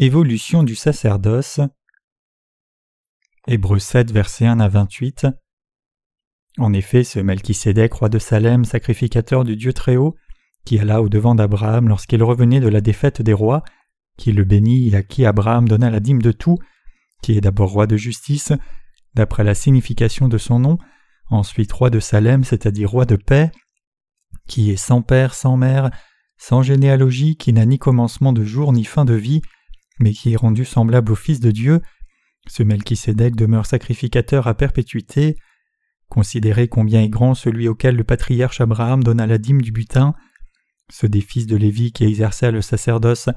Évolution du sacerdoce. Hébreux 7, versets 1 à 28. En effet, ce Melchisédek, roi de Salem, sacrificateur du Dieu Très-Haut, qui alla au devant d'Abraham lorsqu'il revenait de la défaite des rois, qui le bénit et à qui Abraham donna la dîme de tout, qui est d'abord roi de justice, d'après la signification de son nom, ensuite roi de Salem, c'est-à-dire roi de paix, qui est sans père, sans mère, sans généalogie, qui n'a ni commencement de jour ni fin de vie, mais qui est rendu semblable au Fils de Dieu, ce Melchisédek demeure sacrificateur à perpétuité. Considérez combien est grand celui auquel le patriarche Abraham donna la dîme du butin. Ceux des fils de Lévi qui exerçaient le sacerdoce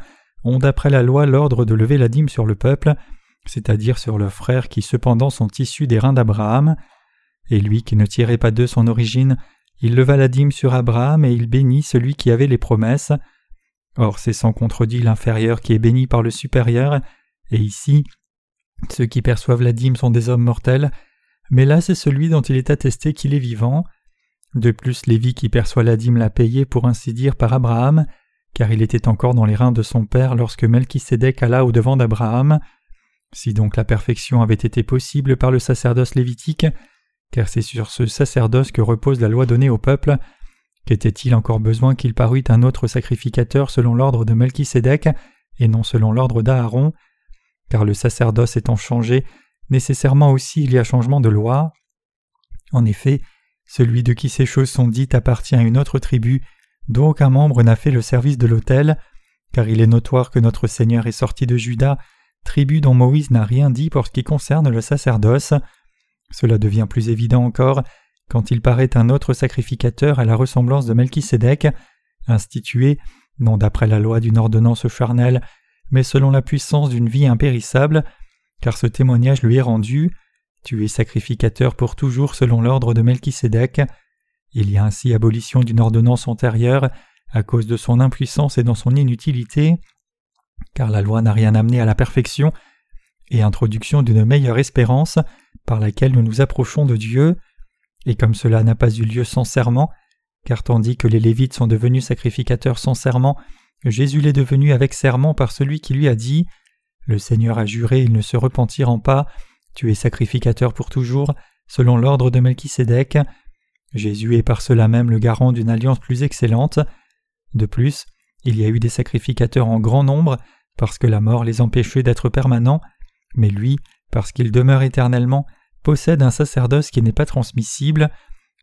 ont d'après la loi l'ordre de lever la dîme sur le peuple, c'est-à-dire sur leurs frères qui cependant sont issus des reins d'Abraham. Et lui qui ne tirait pas d'eux son origine, il leva la dîme sur Abraham et il bénit celui qui avait les promesses. Or c'est sans contredit l'inférieur qui est béni par le supérieur, et ici ceux qui perçoivent la dîme sont des hommes mortels, mais là c'est celui dont il est attesté qu'il est vivant. De plus, Lévi qui perçoit la dîme l'a payé pour ainsi dire par Abraham, car il était encore dans les reins de son père lorsque Melchisédek alla au devant d'Abraham. Si donc la perfection avait été possible par le sacerdoce lévitique, car c'est sur ce sacerdoce que repose la loi donnée au peuple, qu'était-il encore besoin qu'il parût un autre sacrificateur selon l'ordre de Melchisédek et non selon l'ordre d'Aaron? Car le sacerdoce étant changé, nécessairement aussi il y a changement de loi. En effet, celui de qui ces choses sont dites appartient à une autre tribu, dont aucun membre n'a fait le service de l'autel, car il est notoire que notre Seigneur est sorti de Juda, tribu dont Moïse n'a rien dit pour ce qui concerne le sacerdoce. Cela devient plus évident encore quand il paraît un autre sacrificateur à la ressemblance de Melchisédek, institué, non d'après la loi d'une ordonnance charnelle, mais selon la puissance d'une vie impérissable, car ce témoignage lui est rendu. Tu es sacrificateur pour toujours selon l'ordre de Melchisédek. Il y a ainsi abolition d'une ordonnance antérieure à cause de son impuissance et dans son inutilité, car la loi n'a rien amené à la perfection, et introduction d'une meilleure espérance par laquelle nous nous approchons de Dieu. Et comme cela n'a pas eu lieu sans serment, car tandis que les Lévites sont devenus sacrificateurs sans serment, Jésus l'est devenu avec serment par celui qui lui a dit Le Seigneur a juré, il ne se repentiront pas, tu es sacrificateur pour toujours, selon l'ordre de Melchisédek. Jésus est par cela même le garant d'une alliance plus excellente. De plus, il y a eu des sacrificateurs en grand nombre, parce que la mort les empêchait d'être permanents, mais lui, parce qu'il demeure éternellement, possède un sacerdoce qui n'est pas transmissible.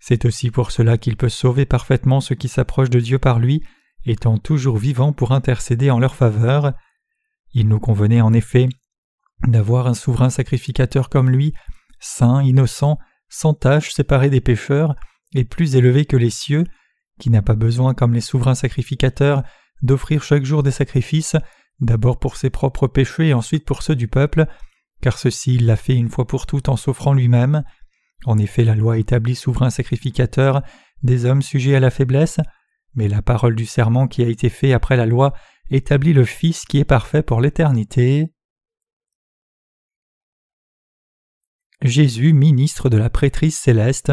C'est aussi pour cela qu'il peut sauver parfaitement ceux qui s'approchent de Dieu par lui, étant toujours vivant pour intercéder en leur faveur. Il nous convenait en effet d'avoir un souverain sacrificateur comme lui, saint, innocent, sans tache, séparé des pécheurs, et plus élevé que les cieux, qui n'a pas besoin, comme les souverains sacrificateurs, d'offrir chaque jour des sacrifices, d'abord pour ses propres péchés et ensuite pour ceux du peuple, car ceci il l'a fait une fois pour toutes en s'offrant lui-même. En effet, la loi établit souverain sacrificateur des hommes sujets à la faiblesse, mais la parole du serment qui a été fait après la loi établit le Fils qui est parfait pour l'éternité. Jésus, ministre de la prêtrise céleste.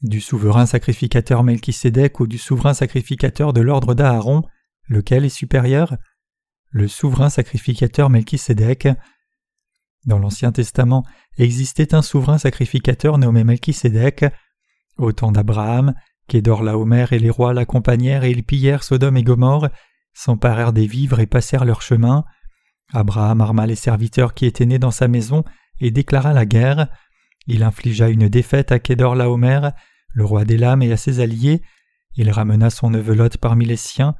Du souverain sacrificateur Melchisédek ou du souverain sacrificateur de l'ordre d'Aaron, lequel est supérieur? Le souverain sacrificateur Melchisédek. Dans l'Ancien Testament existait un souverain sacrificateur nommé Melchisédek. Au temps d'Abraham, Laomer et les rois l'accompagnèrent et ils pillèrent Sodome et Gomorre, s'emparèrent des vivres et passèrent leur chemin. Abraham arma les serviteurs qui étaient nés dans sa maison et déclara la guerre. Il infligea une défaite à Laomer, le roi d'Élam et à ses alliés. Il ramena son neveu Lot parmi les siens.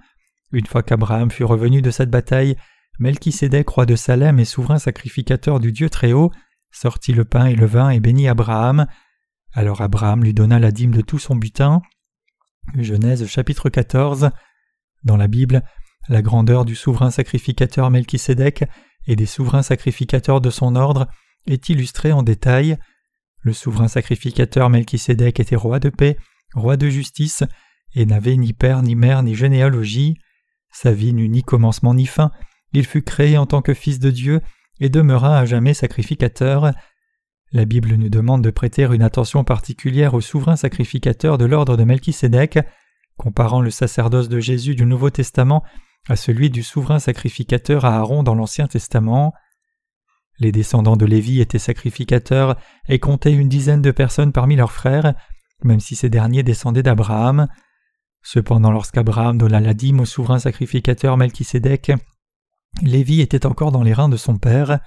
Une fois qu'Abraham fut revenu de cette bataille, Melchisédek, roi de Salem et souverain sacrificateur du Dieu Très-Haut, sortit le pain et le vin et bénit Abraham. Alors Abraham lui donna la dîme de tout son butin. Genèse chapitre 14. Dans la Bible, la grandeur du souverain sacrificateur Melchisédek et des souverains sacrificateurs de son ordre est illustrée en détail. Le souverain sacrificateur Melchisédek était roi de paix, roi de justice, et n'avait ni père, ni mère, ni généalogie. Sa vie n'eut ni commencement ni fin. Il fut créé en tant que fils de Dieu et demeura à jamais sacrificateur. La Bible nous demande de prêter une attention particulière au souverain sacrificateur de l'ordre de Melchisédek, comparant le sacerdoce de Jésus du Nouveau Testament à celui du souverain sacrificateur Aaron dans l'Ancien Testament. Les descendants de Lévi étaient sacrificateurs et comptaient une dizaine de personnes parmi leurs frères, même si ces derniers descendaient d'Abraham. Cependant, lorsqu'Abraham donna la dîme au souverain sacrificateur Melchisédek, Lévi était encore dans les reins de son père.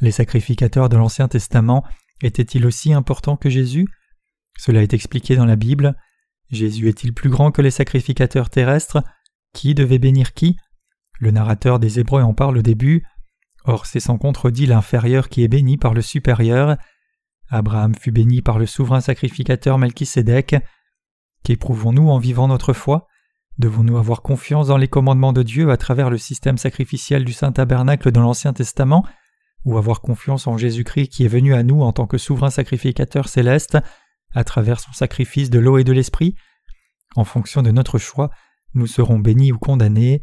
Les sacrificateurs de l'Ancien Testament étaient-ils aussi importants que Jésus? Cela est expliqué dans la Bible. Jésus est-il plus grand que les sacrificateurs terrestres? Qui devait bénir qui? Le narrateur des Hébreux en parle au début. Or c'est sans contredit l'inférieur qui est béni par le supérieur. Abraham fut béni par le souverain sacrificateur Melchisédek. Qu'éprouvons-nous en vivant notre foi? Devons-nous avoir confiance dans les commandements de Dieu à travers le système sacrificiel du Saint Tabernacle dans l'Ancien Testament? Ou avoir confiance en Jésus-Christ qui est venu à nous en tant que souverain sacrificateur céleste à travers son sacrifice de l'eau et de l'esprit? En fonction de notre choix, nous serons bénis ou condamnés.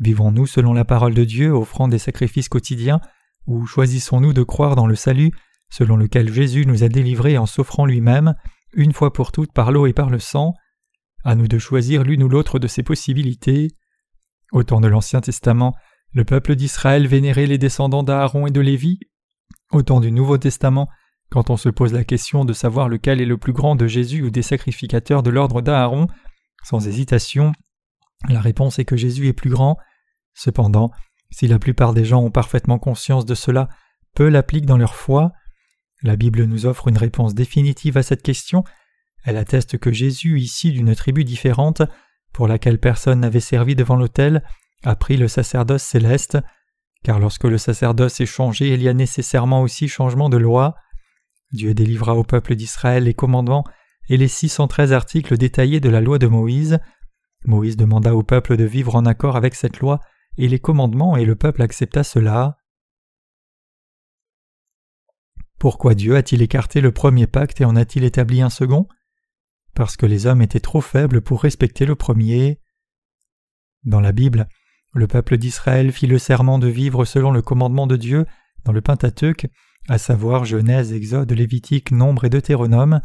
Vivons-nous selon la parole de Dieu, offrant des sacrifices quotidiens, ou choisissons-nous de croire dans le salut, selon lequel Jésus nous a délivrés en s'offrant lui-même, une fois pour toutes par l'eau et par le sang À nous de choisir l'une ou l'autre de ces possibilités. Au temps de l'Ancien Testament, le peuple d'Israël vénérait les descendants d'Aaron et de Lévi. Au temps du Nouveau Testament, quand on se pose la question de savoir lequel est le plus grand de Jésus ou des sacrificateurs de l'ordre d'Aaron, sans hésitation, la réponse est que Jésus est plus grand. Cependant, si la plupart des gens ont parfaitement conscience de cela, peu l'appliquent dans leur foi. La Bible nous offre une réponse définitive à cette question. Elle atteste que Jésus, ici d'une tribu différente, pour laquelle personne n'avait servi devant l'autel, a pris le sacerdoce céleste, car lorsque le sacerdoce est changé, il y a nécessairement aussi changement de loi. Dieu délivra au peuple d'Israël les commandements et les 613 articles détaillés de la loi de Moïse. Moïse demanda au peuple de vivre en accord avec cette loi et les commandements, et le peuple accepta cela. Pourquoi Dieu a-t-il écarté le premier pacte et en a-t-il établi un second? Parce que les hommes étaient trop faibles pour respecter le premier. Dans la Bible, le peuple d'Israël fit le serment de vivre selon le commandement de Dieu dans le Pentateuque, à savoir Genèse, Exode, Lévitique, Nombre et Deutéronome.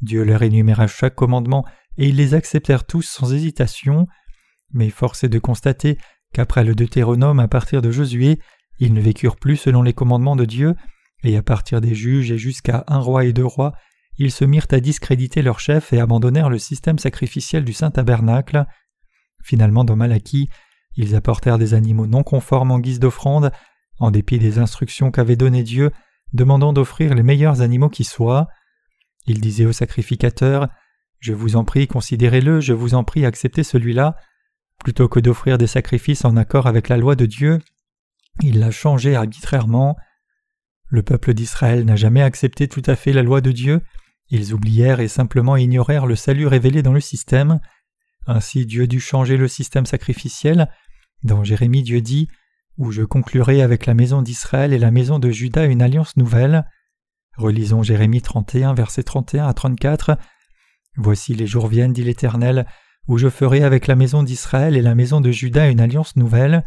Dieu leur énuméra chaque commandement et ils les acceptèrent tous sans hésitation. Mais force est de constater qu'après le Deutéronome à partir de Josué, ils ne vécurent plus selon les commandements de Dieu, et à partir des juges et jusqu'à un roi et deux rois, ils se mirent à discréditer leur chef et abandonnèrent le système sacrificiel du Saint Tabernacle. Finalement, dans Malachie, ils apportèrent des animaux non conformes en guise d'offrande, en dépit des instructions qu'avait données Dieu, demandant d'offrir les meilleurs animaux qui soient. Ils disaient aux sacrificateurs Je vous en prie, considérez-le, je vous en prie, acceptez celui-là. Plutôt que d'offrir des sacrifices en accord avec la loi de Dieu, il l'a changé arbitrairement. Le peuple d'Israël n'a jamais accepté tout à fait la loi de Dieu, ils oublièrent et simplement ignorèrent le salut révélé dans le système. Ainsi Dieu dut changer le système sacrificiel. Dans Jérémie, Dieu dit Où je conclurai avec la maison d'Israël et la maison de Juda une alliance nouvelle. Relisons Jérémie 31, versets 31 à 34. Voici les jours viennent, dit l'Éternel, où je ferai avec la maison d'Israël et la maison de Juda une alliance nouvelle,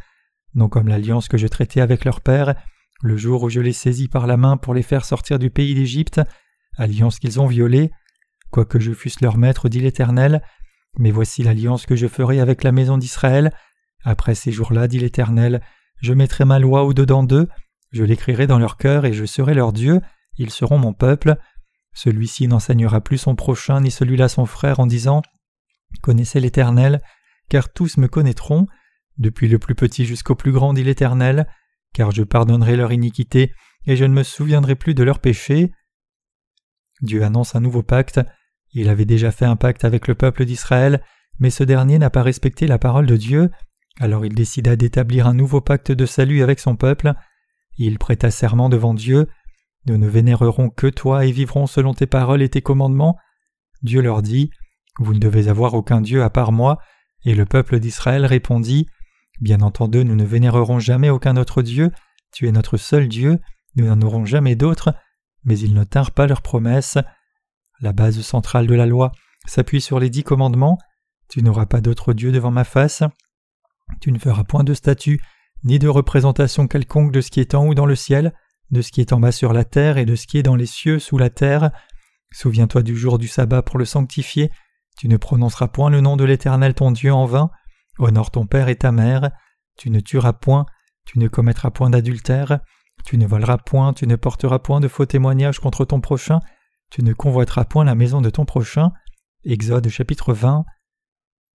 non comme l'alliance que je traitais avec leur père, le jour où je les saisis par la main pour les faire sortir du pays d'Égypte, alliance qu'ils ont violée. Quoique je fusse leur maître, dit l'Éternel, mais voici l'alliance que je ferai avec la maison d'Israël. Après ces jours-là, dit l'Éternel, je mettrai ma loi au-dedans d'eux, je l'écrirai dans leur cœur et je serai leur Dieu, ils seront mon peuple. Celui-ci n'enseignera plus son prochain ni celui-là son frère en disant Connaissez l'Éternel, car tous me connaîtront, depuis le plus petit jusqu'au plus grand, dit l'Éternel, car je pardonnerai leur iniquité et je ne me souviendrai plus de leurs péchés. Dieu annonce un nouveau pacte. Il avait déjà fait un pacte avec le peuple d'Israël, mais ce dernier n'a pas respecté la parole de Dieu, alors il décida d'établir un nouveau pacte de salut avec son peuple. Il prêta serment devant Dieu. Nous ne vénérerons que toi et vivrons selon tes paroles et tes commandements. Dieu leur dit Vous ne devez avoir aucun Dieu à part moi. Et le peuple d'Israël répondit Bien entendu, nous ne vénérerons jamais aucun autre Dieu. Tu es notre seul Dieu. Nous n'en aurons jamais d'autre. Mais ils ne tinrent pas leur promesse. La base centrale de la loi s'appuie sur les dix commandements. Tu n'auras pas d'autre Dieu devant ma face. Tu ne feras point de statue, ni de représentation quelconque de ce qui est en haut dans le ciel, de ce qui est en bas sur la terre et de ce qui est dans les cieux sous la terre. Souviens-toi du jour du sabbat pour le sanctifier. Tu ne prononceras point le nom de l'Éternel ton Dieu en vain. Honore ton père et ta mère, tu ne tueras point, tu ne commettras point d'adultère, tu ne voleras point, tu ne porteras point de faux témoignages contre ton prochain, tu ne convoiteras point la maison de ton prochain. Exode chapitre 20.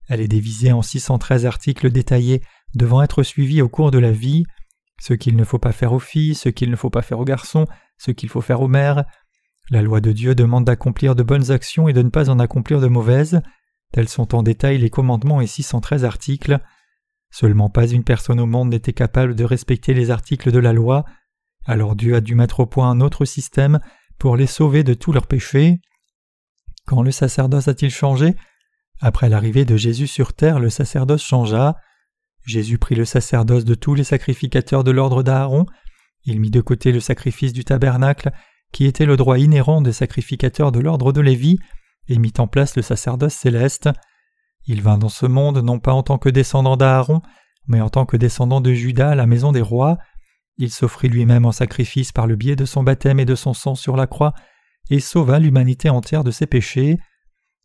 Elle est divisée en 613 articles détaillés devant être suivis au cours de la vie, ce qu'il ne faut pas faire aux filles, ce qu'il ne faut pas faire aux garçons, ce qu'il faut faire aux mères. La loi de Dieu demande d'accomplir de bonnes actions et de ne pas en accomplir de mauvaises. Tels sont en détail les commandements et 613 articles. Seulement pas une personne au monde n'était capable de respecter les articles de la loi, alors Dieu a dû mettre au point un autre système pour les sauver de tous leurs péchés. Quand le sacerdoce a-t-il changé? Après l'arrivée de Jésus sur terre, le sacerdoce changea. Jésus prit le sacerdoce de tous les sacrificateurs de l'ordre d'Aaron, il mit de côté le sacrifice du tabernacle, qui était le droit inhérent des sacrificateurs de l'ordre de Lévi, et mit en place le sacerdoce céleste. Il vint dans ce monde non pas en tant que descendant d'Aaron, mais en tant que descendant de Judas à la maison des rois. Il s'offrit lui-même en sacrifice par le biais de son baptême et de son sang sur la croix, et sauva l'humanité entière de ses péchés.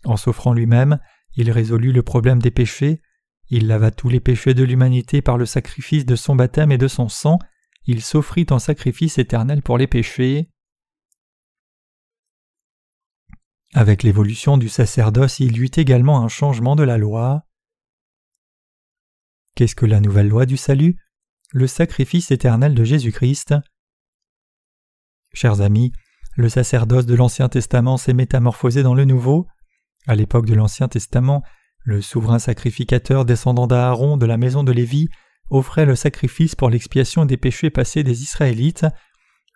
En s'offrant lui-même, il résolut le problème des péchés, il lava tous les péchés de l'humanité par le sacrifice de son baptême et de son sang, il s'offrit en sacrifice éternel pour les péchés. Avec l'évolution du sacerdoce, il y eut également un changement de la loi. Qu'est-ce que la nouvelle loi du salut? Le sacrifice éternel de Jésus-Christ. Chers amis, le sacerdoce de l'Ancien Testament s'est métamorphosé dans le Nouveau. À l'époque de l'Ancien Testament, le souverain sacrificateur descendant d'Aaron de la maison de Lévi offrait le sacrifice pour l'expiation des péchés passés des Israélites.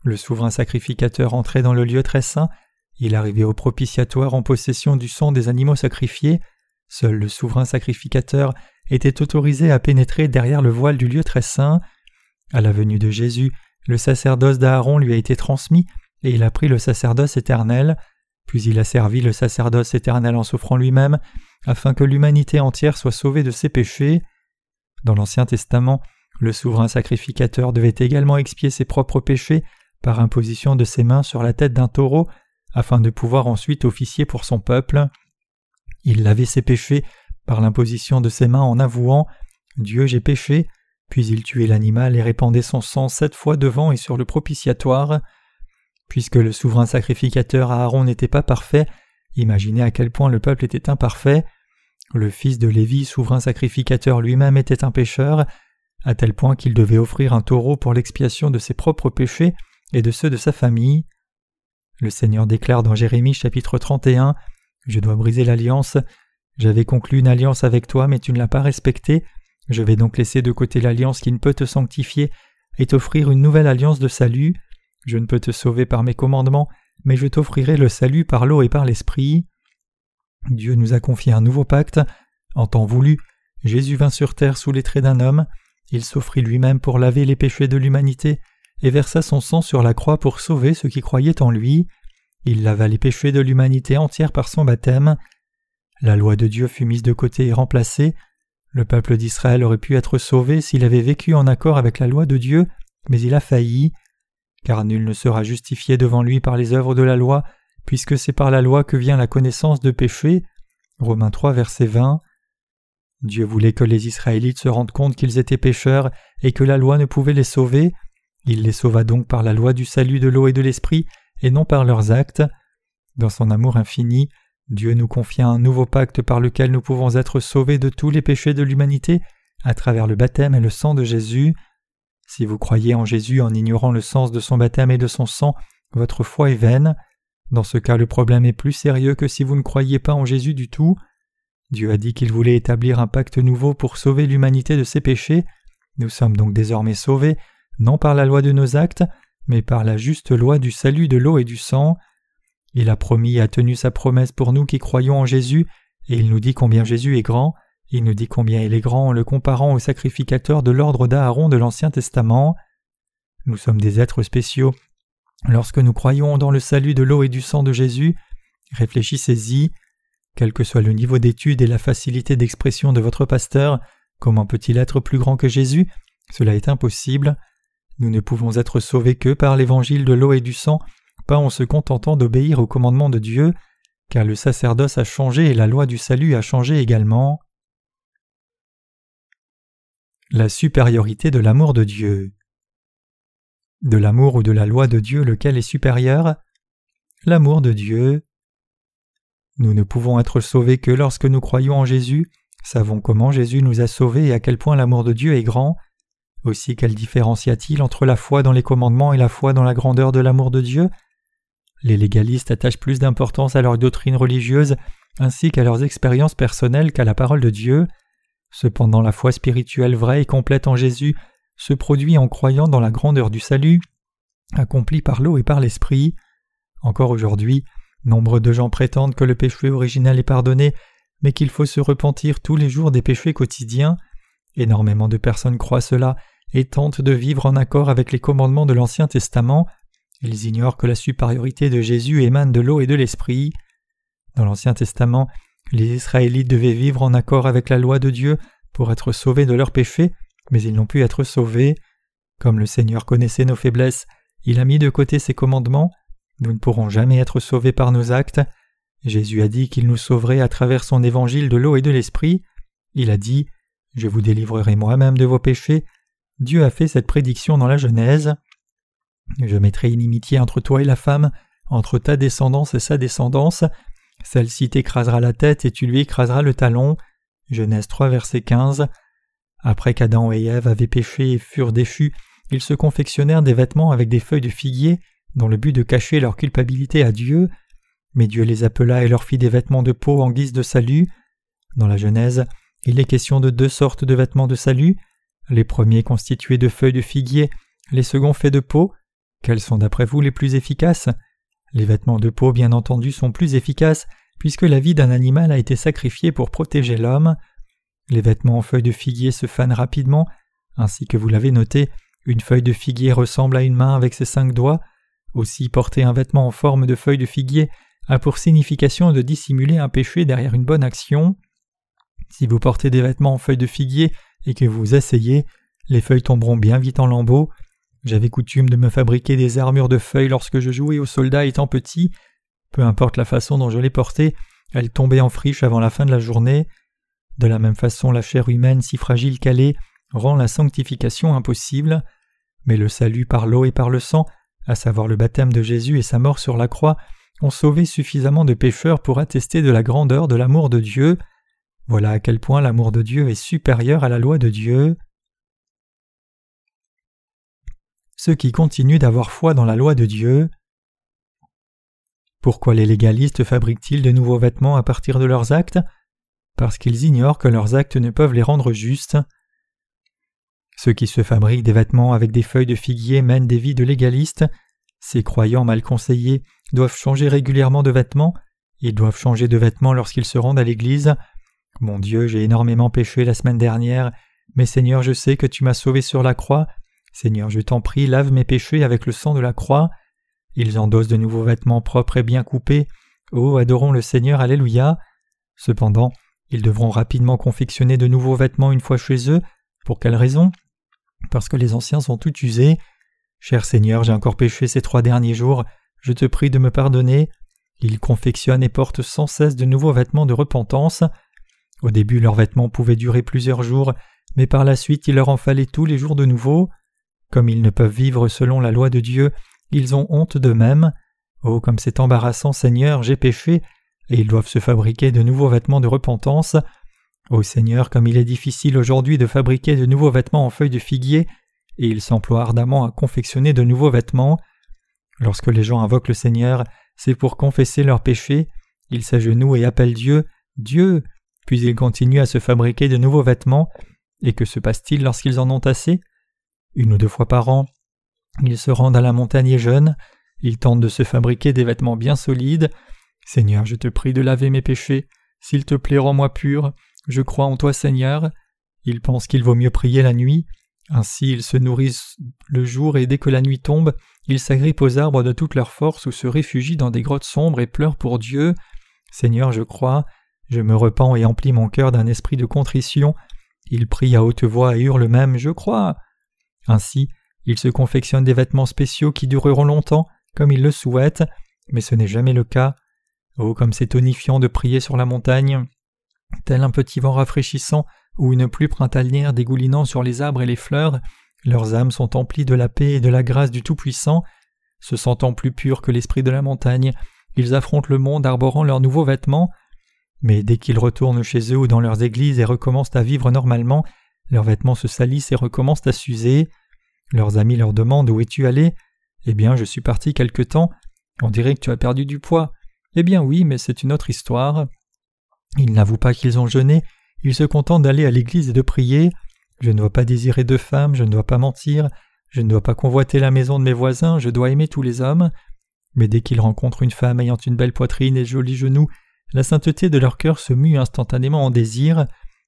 Le souverain sacrificateur entrait dans le lieu très saint il arrivait au propitiatoire en possession du sang des animaux sacrifiés. Seul le souverain sacrificateur était autorisé à pénétrer derrière le voile du lieu très saint. À la venue de Jésus, le sacerdoce d'Aaron lui a été transmis et il a pris le sacerdoce éternel, puis il a servi le sacerdoce éternel en souffrant lui-même, afin que l'humanité entière soit sauvée de ses péchés. Dans l'Ancien Testament, le souverain sacrificateur devait également expier ses propres péchés par imposition de ses mains sur la tête d'un taureau afin de pouvoir ensuite officier pour son peuple. Il lavait ses péchés par l'imposition de ses mains en avouant Dieu j'ai péché, puis il tuait l'animal et répandait son sang sept fois devant et sur le propitiatoire. Puisque le souverain sacrificateur Aaron n'était pas parfait, imaginez à quel point le peuple était imparfait. Le fils de Lévi, souverain sacrificateur lui-même, était un pécheur, à tel point qu'il devait offrir un taureau pour l'expiation de ses propres péchés et de ceux de sa famille. Le Seigneur déclare dans Jérémie chapitre 31 Je dois briser l'alliance. J'avais conclu une alliance avec toi, mais tu ne l'as pas respectée. Je vais donc laisser de côté l'alliance qui ne peut te sanctifier et t'offrir une nouvelle alliance de salut. Je ne peux te sauver par mes commandements, mais je t'offrirai le salut par l'eau et par l'esprit. Dieu nous a confié un nouveau pacte. En temps voulu, Jésus vint sur terre sous les traits d'un homme. Il s'offrit lui-même pour laver les péchés de l'humanité et versa son sang sur la croix pour sauver ceux qui croyaient en lui. Il lava les péchés de l'humanité entière par son baptême. La loi de Dieu fut mise de côté et remplacée. Le peuple d'Israël aurait pu être sauvé s'il avait vécu en accord avec la loi de Dieu, mais il a failli. Car nul ne sera justifié devant lui par les œuvres de la loi, puisque c'est par la loi que vient la connaissance de péché. Romains 3, verset 20. Dieu voulait que les Israélites se rendent compte qu'ils étaient pécheurs et que la loi ne pouvait les sauver. Il les sauva donc par la loi du salut de l'eau et de l'esprit, et non par leurs actes. Dans son amour infini, Dieu nous confia un nouveau pacte par lequel nous pouvons être sauvés de tous les péchés de l'humanité à travers le baptême et le sang de Jésus. Si vous croyez en Jésus en ignorant le sens de son baptême et de son sang, votre foi est vaine. Dans ce cas, le problème est plus sérieux que si vous ne croyez pas en Jésus du tout. Dieu a dit qu'il voulait établir un pacte nouveau pour sauver l'humanité de ses péchés. Nous sommes donc désormais sauvés non par la loi de nos actes, mais par la juste loi du salut de l'eau et du sang. Il a promis et a tenu sa promesse pour nous qui croyons en Jésus, et il nous dit combien Jésus est grand, il nous dit combien il est grand en le comparant au sacrificateur de l'ordre d'Aaron de l'Ancien Testament. Nous sommes des êtres spéciaux. Lorsque nous croyons dans le salut de l'eau et du sang de Jésus, réfléchissez-y. Quel que soit le niveau d'étude et la facilité d'expression de votre pasteur, comment peut-il être plus grand que Jésus? Cela est impossible. Nous ne pouvons être sauvés que par l'évangile de l'eau et du sang, pas en se contentant d'obéir au commandement de Dieu, car le sacerdoce a changé et la loi du salut a changé également. La supériorité de l'amour de Dieu. De l'amour ou de la loi de Dieu, lequel est supérieur? L'amour de Dieu. Nous ne pouvons être sauvés que lorsque nous croyons en Jésus, savons comment Jésus nous a sauvés et à quel point l'amour de Dieu est grand. Aussi quelle a-t-il entre la foi dans les commandements et la foi dans la grandeur de l'amour de Dieu? Les légalistes attachent plus d'importance à leur doctrine religieuse ainsi qu'à leurs expériences personnelles qu'à la parole de Dieu. Cependant la foi spirituelle vraie et complète en Jésus se produit en croyant dans la grandeur du salut, accompli par l'eau et par l'esprit. Encore aujourd'hui, nombre de gens prétendent que le péché originel est pardonné, mais qu'il faut se repentir tous les jours des péchés quotidiens. Énormément de personnes croient cela et tentent de vivre en accord avec les commandements de l'Ancien Testament. Ils ignorent que la supériorité de Jésus émane de l'eau et de l'esprit. Dans l'Ancien Testament, les Israélites devaient vivre en accord avec la loi de Dieu pour être sauvés de leurs péchés, mais ils n'ont pu être sauvés. Comme le Seigneur connaissait nos faiblesses, il a mis de côté ses commandements. Nous ne pourrons jamais être sauvés par nos actes. Jésus a dit qu'il nous sauverait à travers son évangile de l'eau et de l'esprit. Il a dit Je vous délivrerai moi-même de vos péchés. Dieu a fait cette prédiction dans la Genèse. Je mettrai inimitié entre toi et la femme, entre ta descendance et sa descendance. Celle-ci t'écrasera la tête et tu lui écraseras le talon. Genèse 3, verset 15. Après qu'Adam et Ève avaient péché et furent déchus, ils se confectionnèrent des vêtements avec des feuilles de figuier, dans le but de cacher leur culpabilité à Dieu. Mais Dieu les appela et leur fit des vêtements de peau en guise de salut. Dans la Genèse, il est question de deux sortes de vêtements de salut, les premiers constitués de feuilles de figuier, les seconds faits de peau. Quels sont d'après vous les plus efficaces? Les vêtements de peau, bien entendu, sont plus efficaces, puisque la vie d'un animal a été sacrifiée pour protéger l'homme. Les vêtements en feuilles de figuier se fanent rapidement, ainsi que vous l'avez noté, une feuille de figuier ressemble à une main avec ses cinq doigts. Aussi porter un vêtement en forme de feuille de figuier a pour signification de dissimuler un péché derrière une bonne action. Si vous portez des vêtements en feuilles de figuier et que vous asseyez, les feuilles tomberont bien vite en lambeaux. J'avais coutume de me fabriquer des armures de feuilles lorsque je jouais aux soldats étant petit. Peu importe la façon dont je les portais, elles tombaient en friche avant la fin de la journée. De la même façon, la chair humaine, si fragile qu'elle est, rend la sanctification impossible. Mais le salut par l'eau et par le sang, à savoir le baptême de Jésus et sa mort sur la croix, ont sauvé suffisamment de pécheurs pour attester de la grandeur de l'amour de Dieu. Voilà à quel point l'amour de Dieu est supérieur à la loi de Dieu. Ceux qui continuent d'avoir foi dans la loi de Dieu. Pourquoi les légalistes fabriquent-ils de nouveaux vêtements à partir de leurs actes? Parce qu'ils ignorent que leurs actes ne peuvent les rendre justes. Ceux qui se fabriquent des vêtements avec des feuilles de figuier mènent des vies de légalistes. Ces croyants mal conseillés doivent changer régulièrement de vêtements. Ils doivent changer de vêtements lorsqu'ils se rendent à l'église. Mon Dieu, j'ai énormément péché la semaine dernière, mais Seigneur, je sais que tu m'as sauvé sur la croix. Seigneur, je t'en prie, lave mes péchés avec le sang de la croix. Ils endossent de nouveaux vêtements propres et bien coupés. Oh, adorons le Seigneur, Alléluia. Cependant, ils devront rapidement confectionner de nouveaux vêtements une fois chez eux. Pour quelle raison? Parce que les anciens sont tout usés. Cher Seigneur, j'ai encore péché ces trois derniers jours. Je te prie de me pardonner. Ils confectionnent et portent sans cesse de nouveaux vêtements de repentance. Au début, leurs vêtements pouvaient durer plusieurs jours, mais par la suite il leur en fallait tous les jours de nouveau. Comme ils ne peuvent vivre selon la loi de Dieu, ils ont honte d'eux-mêmes. Oh, comme c'est embarrassant, Seigneur, j'ai péché, et ils doivent se fabriquer de nouveaux vêtements de repentance. Ô Seigneur, comme il est difficile aujourd'hui de fabriquer de nouveaux vêtements en feuilles de figuier, et il s'emploie ardemment à confectionner de nouveaux vêtements. Lorsque les gens invoquent le Seigneur, c'est pour confesser leurs péchés, ils s'agenouillent et appellent Dieu, Dieu, puis ils continuent à se fabriquer de nouveaux vêtements, et que se passe-t-il lorsqu'ils en ont assez? Une ou deux fois par an, ils se rendent à la montagne et jeûnent, ils tentent de se fabriquer des vêtements bien solides. Seigneur, je te prie de laver mes péchés, s'il te plaît, rends-moi pur, je crois en toi, Seigneur. Ils pensent qu'il vaut mieux prier la nuit, ainsi ils se nourrissent le jour et dès que la nuit tombe, ils s'agrippent aux arbres de toute leur force ou se réfugient dans des grottes sombres et pleurent pour Dieu. Seigneur, je crois, je me repens et emplis mon cœur d'un esprit de contrition. Ils prient à haute voix et hurlent même Je crois. Ainsi, ils se confectionnent des vêtements spéciaux qui dureront longtemps, comme ils le souhaitent, mais ce n'est jamais le cas. Oh, comme c'est tonifiant de prier sur la montagne. Tel un petit vent rafraîchissant ou une pluie printanière dégoulinant sur les arbres et les fleurs, leurs âmes sont emplies de la paix et de la grâce du Tout-Puissant. Se sentant plus purs que l'esprit de la montagne, ils affrontent le monde arborant leurs nouveaux vêtements. Mais dès qu'ils retournent chez eux ou dans leurs églises et recommencent à vivre normalement, leurs vêtements se salissent et recommencent à s'user. Leurs amis leur demandent où es-tu allé? Eh bien, je suis parti quelque temps. On dirait que tu as perdu du poids. Eh bien oui, mais c'est une autre histoire. Ils n'avouent pas qu'ils ont jeûné, ils se contentent d'aller à l'église et de prier. Je ne dois pas désirer de femme, je ne dois pas mentir, je ne dois pas convoiter la maison de mes voisins, je dois aimer tous les hommes. Mais dès qu'ils rencontrent une femme ayant une belle poitrine et jolis genoux, la sainteté de leur cœur se mue instantanément en désir.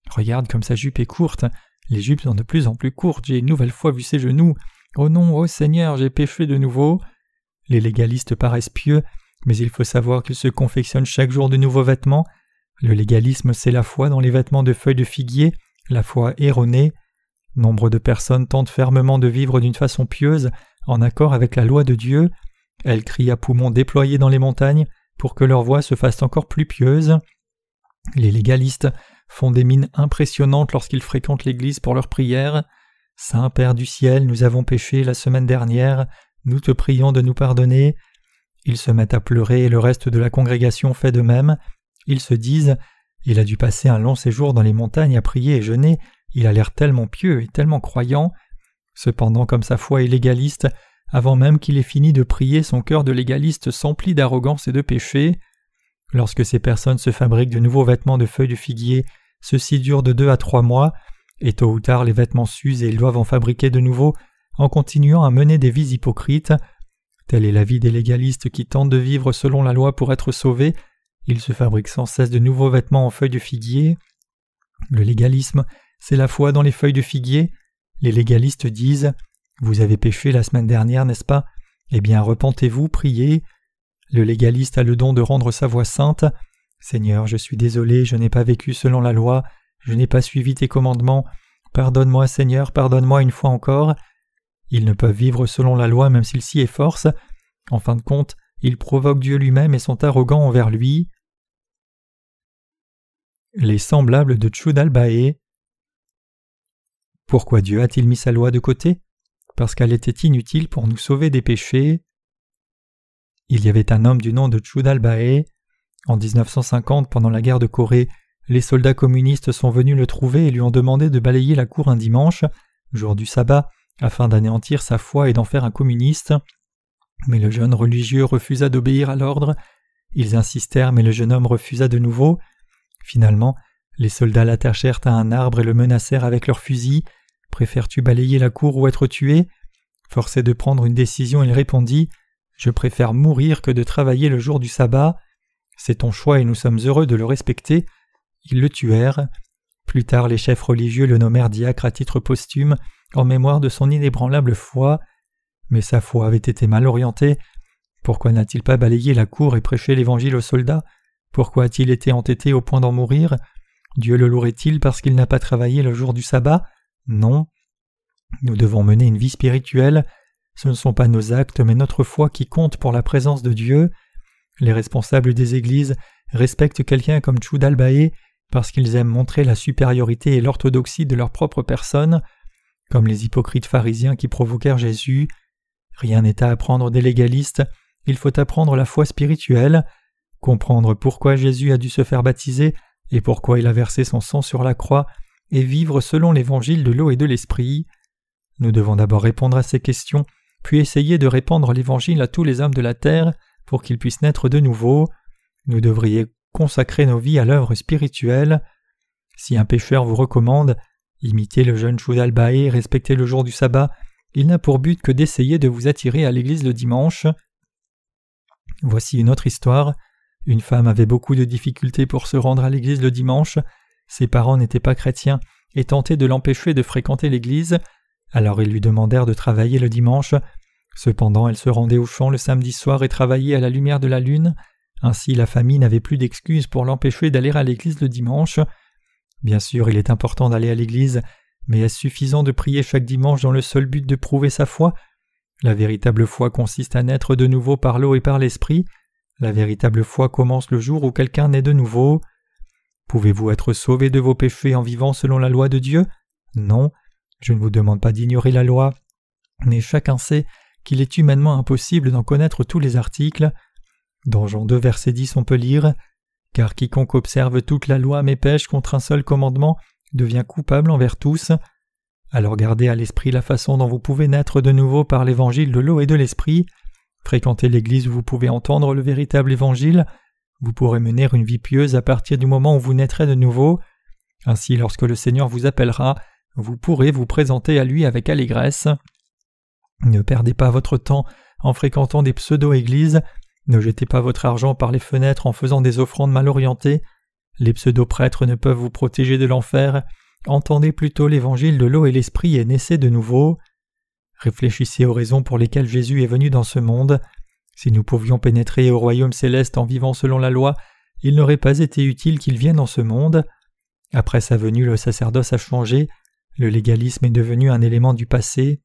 Regarde comme sa jupe est courte, les jupes sont de plus en plus courtes, j'ai une nouvelle fois vu ses genoux. Oh non, oh Seigneur, j'ai péché de nouveau. Les légalistes paraissent pieux, mais il faut savoir qu'ils se confectionnent chaque jour de nouveaux vêtements. Le légalisme, c'est la foi dans les vêtements de feuilles de figuier, la foi erronée. Nombre de personnes tentent fermement de vivre d'une façon pieuse, en accord avec la loi de Dieu. Elles crient à poumons déployés dans les montagnes pour que leur voix se fasse encore plus pieuse. Les légalistes font des mines impressionnantes lorsqu'ils fréquentent l'Église pour leurs prières. Saint Père du ciel, nous avons péché la semaine dernière, nous te prions de nous pardonner. Ils se mettent à pleurer et le reste de la congrégation fait de même. Ils se disent Il a dû passer un long séjour dans les montagnes à prier et jeûner, il a l'air tellement pieux et tellement croyant. Cependant, comme sa foi est légaliste, avant même qu'il ait fini de prier, son cœur de légaliste s'emplit d'arrogance et de péché. Lorsque ces personnes se fabriquent de nouveaux vêtements de feuilles de figuier, ceci dure de deux à trois mois, et tôt ou tard les vêtements s'usent et ils doivent en fabriquer de nouveaux, en continuant à mener des vies hypocrites. Telle est la vie des légalistes qui tentent de vivre selon la loi pour être sauvés, ils se fabriquent sans cesse de nouveaux vêtements en feuilles de figuier. Le légalisme, c'est la foi dans les feuilles de figuier. Les légalistes disent Vous avez péché la semaine dernière, n'est-ce pas? Eh bien, repentez-vous, priez. Le légaliste a le don de rendre sa voix sainte. Seigneur, je suis désolé, je n'ai pas vécu selon la loi, je n'ai pas suivi tes commandements. Pardonne-moi, Seigneur, pardonne-moi une fois encore. Ils ne peuvent vivre selon la loi même s'ils s'y efforcent. En fin de compte, ils provoquent Dieu lui-même et sont arrogants envers lui. Les semblables de Tchudalbae. Pourquoi Dieu a-t-il mis sa loi de côté? Parce qu'elle était inutile pour nous sauver des péchés. Il y avait un homme du nom de Tchudalbae. En 1950, pendant la guerre de Corée, les soldats communistes sont venus le trouver et lui ont demandé de balayer la cour un dimanche, jour du sabbat, afin d'anéantir sa foi et d'en faire un communiste. Mais le jeune religieux refusa d'obéir à l'ordre. Ils insistèrent, mais le jeune homme refusa de nouveau. Finalement, les soldats l'attachèrent à un arbre et le menacèrent avec leurs fusils. Préfères-tu balayer la cour ou être tué? Forcé de prendre une décision, il répondit Je préfère mourir que de travailler le jour du sabbat. C'est ton choix et nous sommes heureux de le respecter. Ils le tuèrent. Plus tard, les chefs religieux le nommèrent diacre à titre posthume, en mémoire de son inébranlable foi. Mais sa foi avait été mal orientée. Pourquoi n'a-t-il pas balayé la cour et prêché l'évangile aux soldats? Pourquoi a-t-il été entêté au point d'en mourir? Dieu le louerait-il parce qu'il n'a pas travaillé le jour du sabbat? Non. Nous devons mener une vie spirituelle. Ce ne sont pas nos actes, mais notre foi qui compte pour la présence de Dieu. Les responsables des églises respectent quelqu'un comme Chudalbae parce qu'ils aiment montrer la supériorité et l'orthodoxie de leur propre personne, comme les hypocrites pharisiens qui provoquèrent Jésus. Rien n'est à apprendre des légalistes, il faut apprendre la foi spirituelle, comprendre pourquoi Jésus a dû se faire baptiser et pourquoi il a versé son sang sur la croix, et vivre selon l'évangile de l'eau et de l'esprit. Nous devons d'abord répondre à ces questions, puis essayer de répandre l'évangile à tous les hommes de la terre pour qu'ils puissent naître de nouveau. Nous devrions consacrer nos vies à l'œuvre spirituelle. Si un pécheur vous recommande, imitez le jeune Chudalbae, respectez le jour du sabbat, il n'a pour but que d'essayer de vous attirer à l'église le dimanche. Voici une autre histoire. Une femme avait beaucoup de difficultés pour se rendre à l'église le dimanche. Ses parents n'étaient pas chrétiens et tentaient de l'empêcher de fréquenter l'église. Alors ils lui demandèrent de travailler le dimanche. Cependant, elle se rendait au champ le samedi soir et travaillait à la lumière de la lune. Ainsi, la famille n'avait plus d'excuses pour l'empêcher d'aller à l'église le dimanche. Bien sûr, il est important d'aller à l'église, mais est-ce suffisant de prier chaque dimanche dans le seul but de prouver sa foi? La véritable foi consiste à naître de nouveau par l'eau et par l'esprit. La véritable foi commence le jour où quelqu'un naît de nouveau. Pouvez-vous être sauvé de vos péchés en vivant selon la loi de Dieu? Non, je ne vous demande pas d'ignorer la loi, mais chacun sait qu'il est humainement impossible d'en connaître tous les articles. Dans Jean 2 verset 10 on peut lire Car quiconque observe toute la loi mais pêche contre un seul commandement devient coupable envers tous. Alors gardez à l'esprit la façon dont vous pouvez naître de nouveau par l'évangile de l'eau et de l'esprit. Fréquentez l'église où vous pouvez entendre le véritable évangile. Vous pourrez mener une vie pieuse à partir du moment où vous naîtrez de nouveau. Ainsi, lorsque le Seigneur vous appellera, vous pourrez vous présenter à lui avec allégresse. Ne perdez pas votre temps en fréquentant des pseudo-églises, ne jetez pas votre argent par les fenêtres en faisant des offrandes mal orientées. Les pseudo-prêtres ne peuvent vous protéger de l'enfer. Entendez plutôt l'évangile de l'eau et l'esprit et naissez de nouveau. Réfléchissez aux raisons pour lesquelles Jésus est venu dans ce monde. Si nous pouvions pénétrer au royaume céleste en vivant selon la loi, il n'aurait pas été utile qu'il vienne dans ce monde. Après sa venue, le sacerdoce a changé, le légalisme est devenu un élément du passé.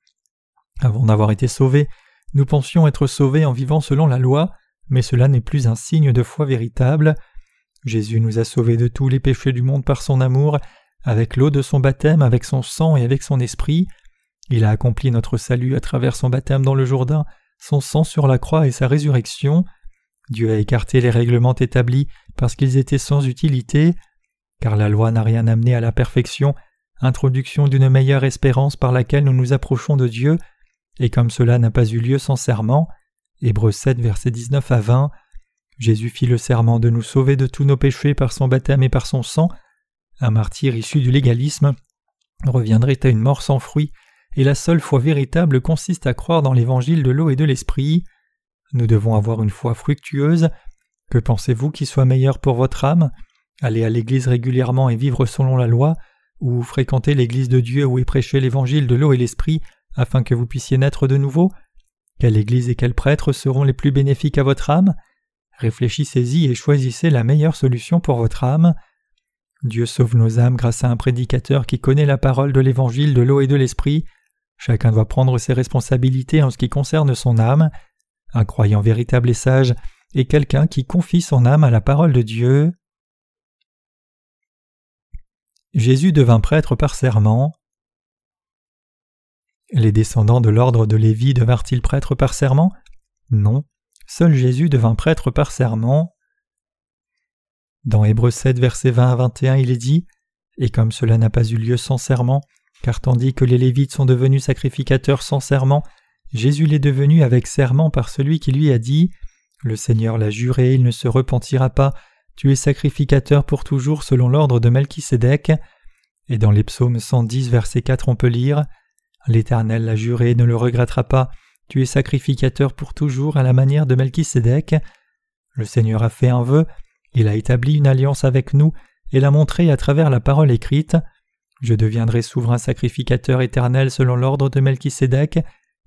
Avant d'avoir été sauvés, nous pensions être sauvés en vivant selon la loi, mais cela n'est plus un signe de foi véritable. Jésus nous a sauvés de tous les péchés du monde par son amour, avec l'eau de son baptême, avec son sang et avec son esprit. Il a accompli notre salut à travers son baptême dans le Jourdain, son sang sur la croix et sa résurrection. Dieu a écarté les règlements établis parce qu'ils étaient sans utilité, car la loi n'a rien amené à la perfection, introduction d'une meilleure espérance par laquelle nous nous approchons de Dieu, et comme cela n'a pas eu lieu sans serment, Hébreux 7 versets 19 à 20, Jésus fit le serment de nous sauver de tous nos péchés par son baptême et par son sang. Un martyr issu du légalisme reviendrait à une mort sans fruit, et la seule foi véritable consiste à croire dans l'évangile de l'eau et de l'esprit. Nous devons avoir une foi fructueuse. Que pensez-vous qui soit meilleur pour votre âme? Aller à l'église régulièrement et vivre selon la loi, ou fréquenter l'église de Dieu où est prêché l'évangile de l'eau et l'esprit afin que vous puissiez naître de nouveau? Quelle église et quels prêtres seront les plus bénéfiques à votre âme? Réfléchissez-y et choisissez la meilleure solution pour votre âme. Dieu sauve nos âmes grâce à un prédicateur qui connaît la parole de l'évangile de l'eau et de l'esprit. Chacun doit prendre ses responsabilités en ce qui concerne son âme. Un croyant véritable et sage est quelqu'un qui confie son âme à la parole de Dieu. Jésus devint prêtre par serment. Les descendants de l'ordre de Lévi devinrent-ils prêtres par serment? Non, seul Jésus devint prêtre par serment. Dans Hébreux 7, versets 20 à 21, il est dit Et comme cela n'a pas eu lieu sans serment, car tandis que les Lévites sont devenus sacrificateurs sans serment, Jésus l'est devenu avec serment par celui qui lui a dit Le Seigneur l'a juré, il ne se repentira pas, tu es sacrificateur pour toujours selon l'ordre de Melchisédek. Et dans les psaumes 110, verset 4, on peut lire L'Éternel l'a juré, ne le regrettera pas. Tu es sacrificateur pour toujours à la manière de Melchisédek. Le Seigneur a fait un vœu, il a établi une alliance avec nous et l'a montré à travers la parole écrite. Je deviendrai souverain sacrificateur éternel selon l'ordre de Melchisédek.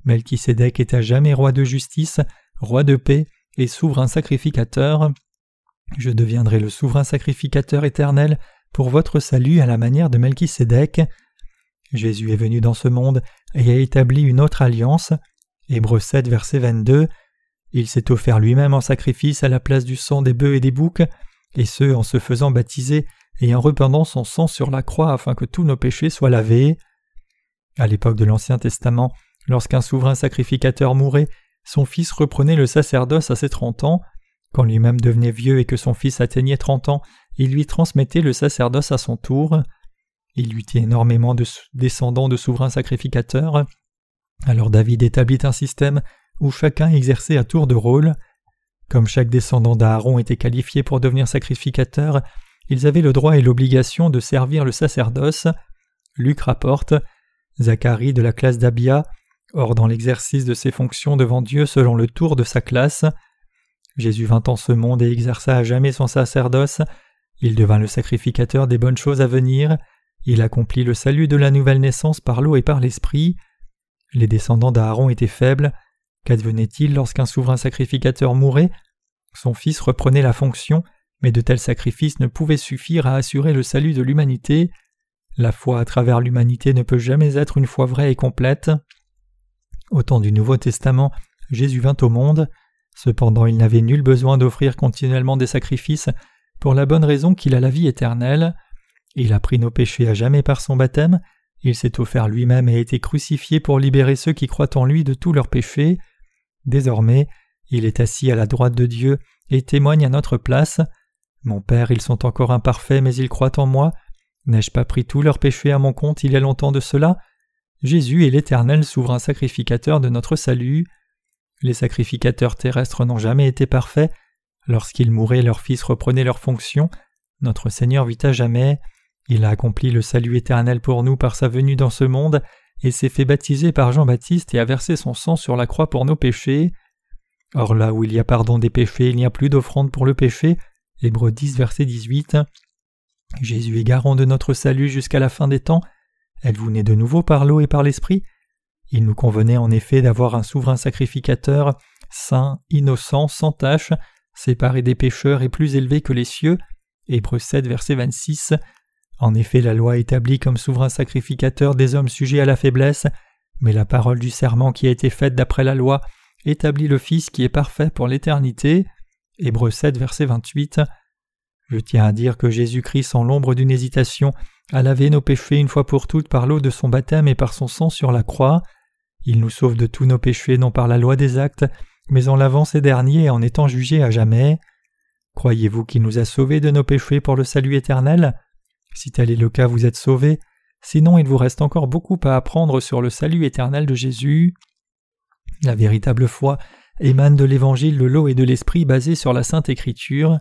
Melchisédek est à jamais roi de justice, roi de paix et souverain sacrificateur. Je deviendrai le souverain sacrificateur éternel pour votre salut à la manière de Melchisédek. Jésus est venu dans ce monde et a établi une autre alliance. Hébreux 7, verset 22. Il s'est offert lui-même en sacrifice à la place du sang des bœufs et des boucs, et ce en se faisant baptiser et en répandant son sang sur la croix afin que tous nos péchés soient lavés. À l'époque de l'Ancien Testament, lorsqu'un souverain sacrificateur mourait, son fils reprenait le sacerdoce à ses trente ans. Quand lui-même devenait vieux et que son fils atteignait trente ans, il lui transmettait le sacerdoce à son tour. Il eut énormément de descendants de souverains sacrificateurs. Alors David établit un système où chacun exerçait à tour de rôle. Comme chaque descendant d'Aaron était qualifié pour devenir sacrificateur, ils avaient le droit et l'obligation de servir le sacerdoce. Luc rapporte Zacharie de la classe d'Abia, or dans l'exercice de ses fonctions devant Dieu selon le tour de sa classe. Jésus vint en ce monde et exerça à jamais son sacerdoce. Il devint le sacrificateur des bonnes choses à venir. Il accomplit le salut de la nouvelle naissance par l'eau et par l'esprit. Les descendants d'Aaron étaient faibles. Qu'advenait-il lorsqu'un souverain sacrificateur mourait? Son fils reprenait la fonction, mais de tels sacrifices ne pouvaient suffire à assurer le salut de l'humanité. La foi à travers l'humanité ne peut jamais être une foi vraie et complète. Au temps du Nouveau Testament, Jésus vint au monde. Cependant, il n'avait nul besoin d'offrir continuellement des sacrifices, pour la bonne raison qu'il a la vie éternelle. Il a pris nos péchés à jamais par son baptême, il s'est offert lui-même et a été crucifié pour libérer ceux qui croient en lui de tous leurs péchés. Désormais, il est assis à la droite de Dieu et témoigne à notre place. Mon Père, ils sont encore imparfaits, mais ils croient en moi. N'ai-je pas pris tous leurs péchés à mon compte il y a longtemps de cela? Jésus est l'Éternel souverain sacrificateur de notre salut. Les sacrificateurs terrestres n'ont jamais été parfaits. Lorsqu'ils mouraient, leurs fils reprenaient leurs fonctions. Notre Seigneur vit à jamais. Il a accompli le salut éternel pour nous par sa venue dans ce monde, et s'est fait baptiser par Jean-Baptiste et a versé son sang sur la croix pour nos péchés. Or là où il y a pardon des péchés, il n'y a plus d'offrande pour le péché. Hébreux 10, verset 18. Jésus est garant de notre salut jusqu'à la fin des temps. Êtes-vous né de nouveau par l'eau et par l'esprit? Il nous convenait en effet d'avoir un souverain sacrificateur, saint, innocent, sans tache, séparé des pécheurs et plus élevé que les cieux. Hébreux 7, verset 26. En effet, la loi établit comme souverain sacrificateur des hommes sujets à la faiblesse, mais la parole du serment qui a été faite d'après la loi établit le Fils qui est parfait pour l'éternité. Hébreux 7, verset 28. Je tiens à dire que Jésus-Christ, sans l'ombre d'une hésitation, a lavé nos péchés une fois pour toutes par l'eau de son baptême et par son sang sur la croix. Il nous sauve de tous nos péchés non par la loi des actes, mais en lavant ces derniers et en étant jugés à jamais. Croyez-vous qu'il nous a sauvés de nos péchés pour le salut éternel? Si tel est le cas, vous êtes sauvés. Sinon, il vous reste encore beaucoup à apprendre sur le salut éternel de Jésus. La véritable foi émane de l'évangile de l'eau et de l'esprit basé sur la Sainte Écriture.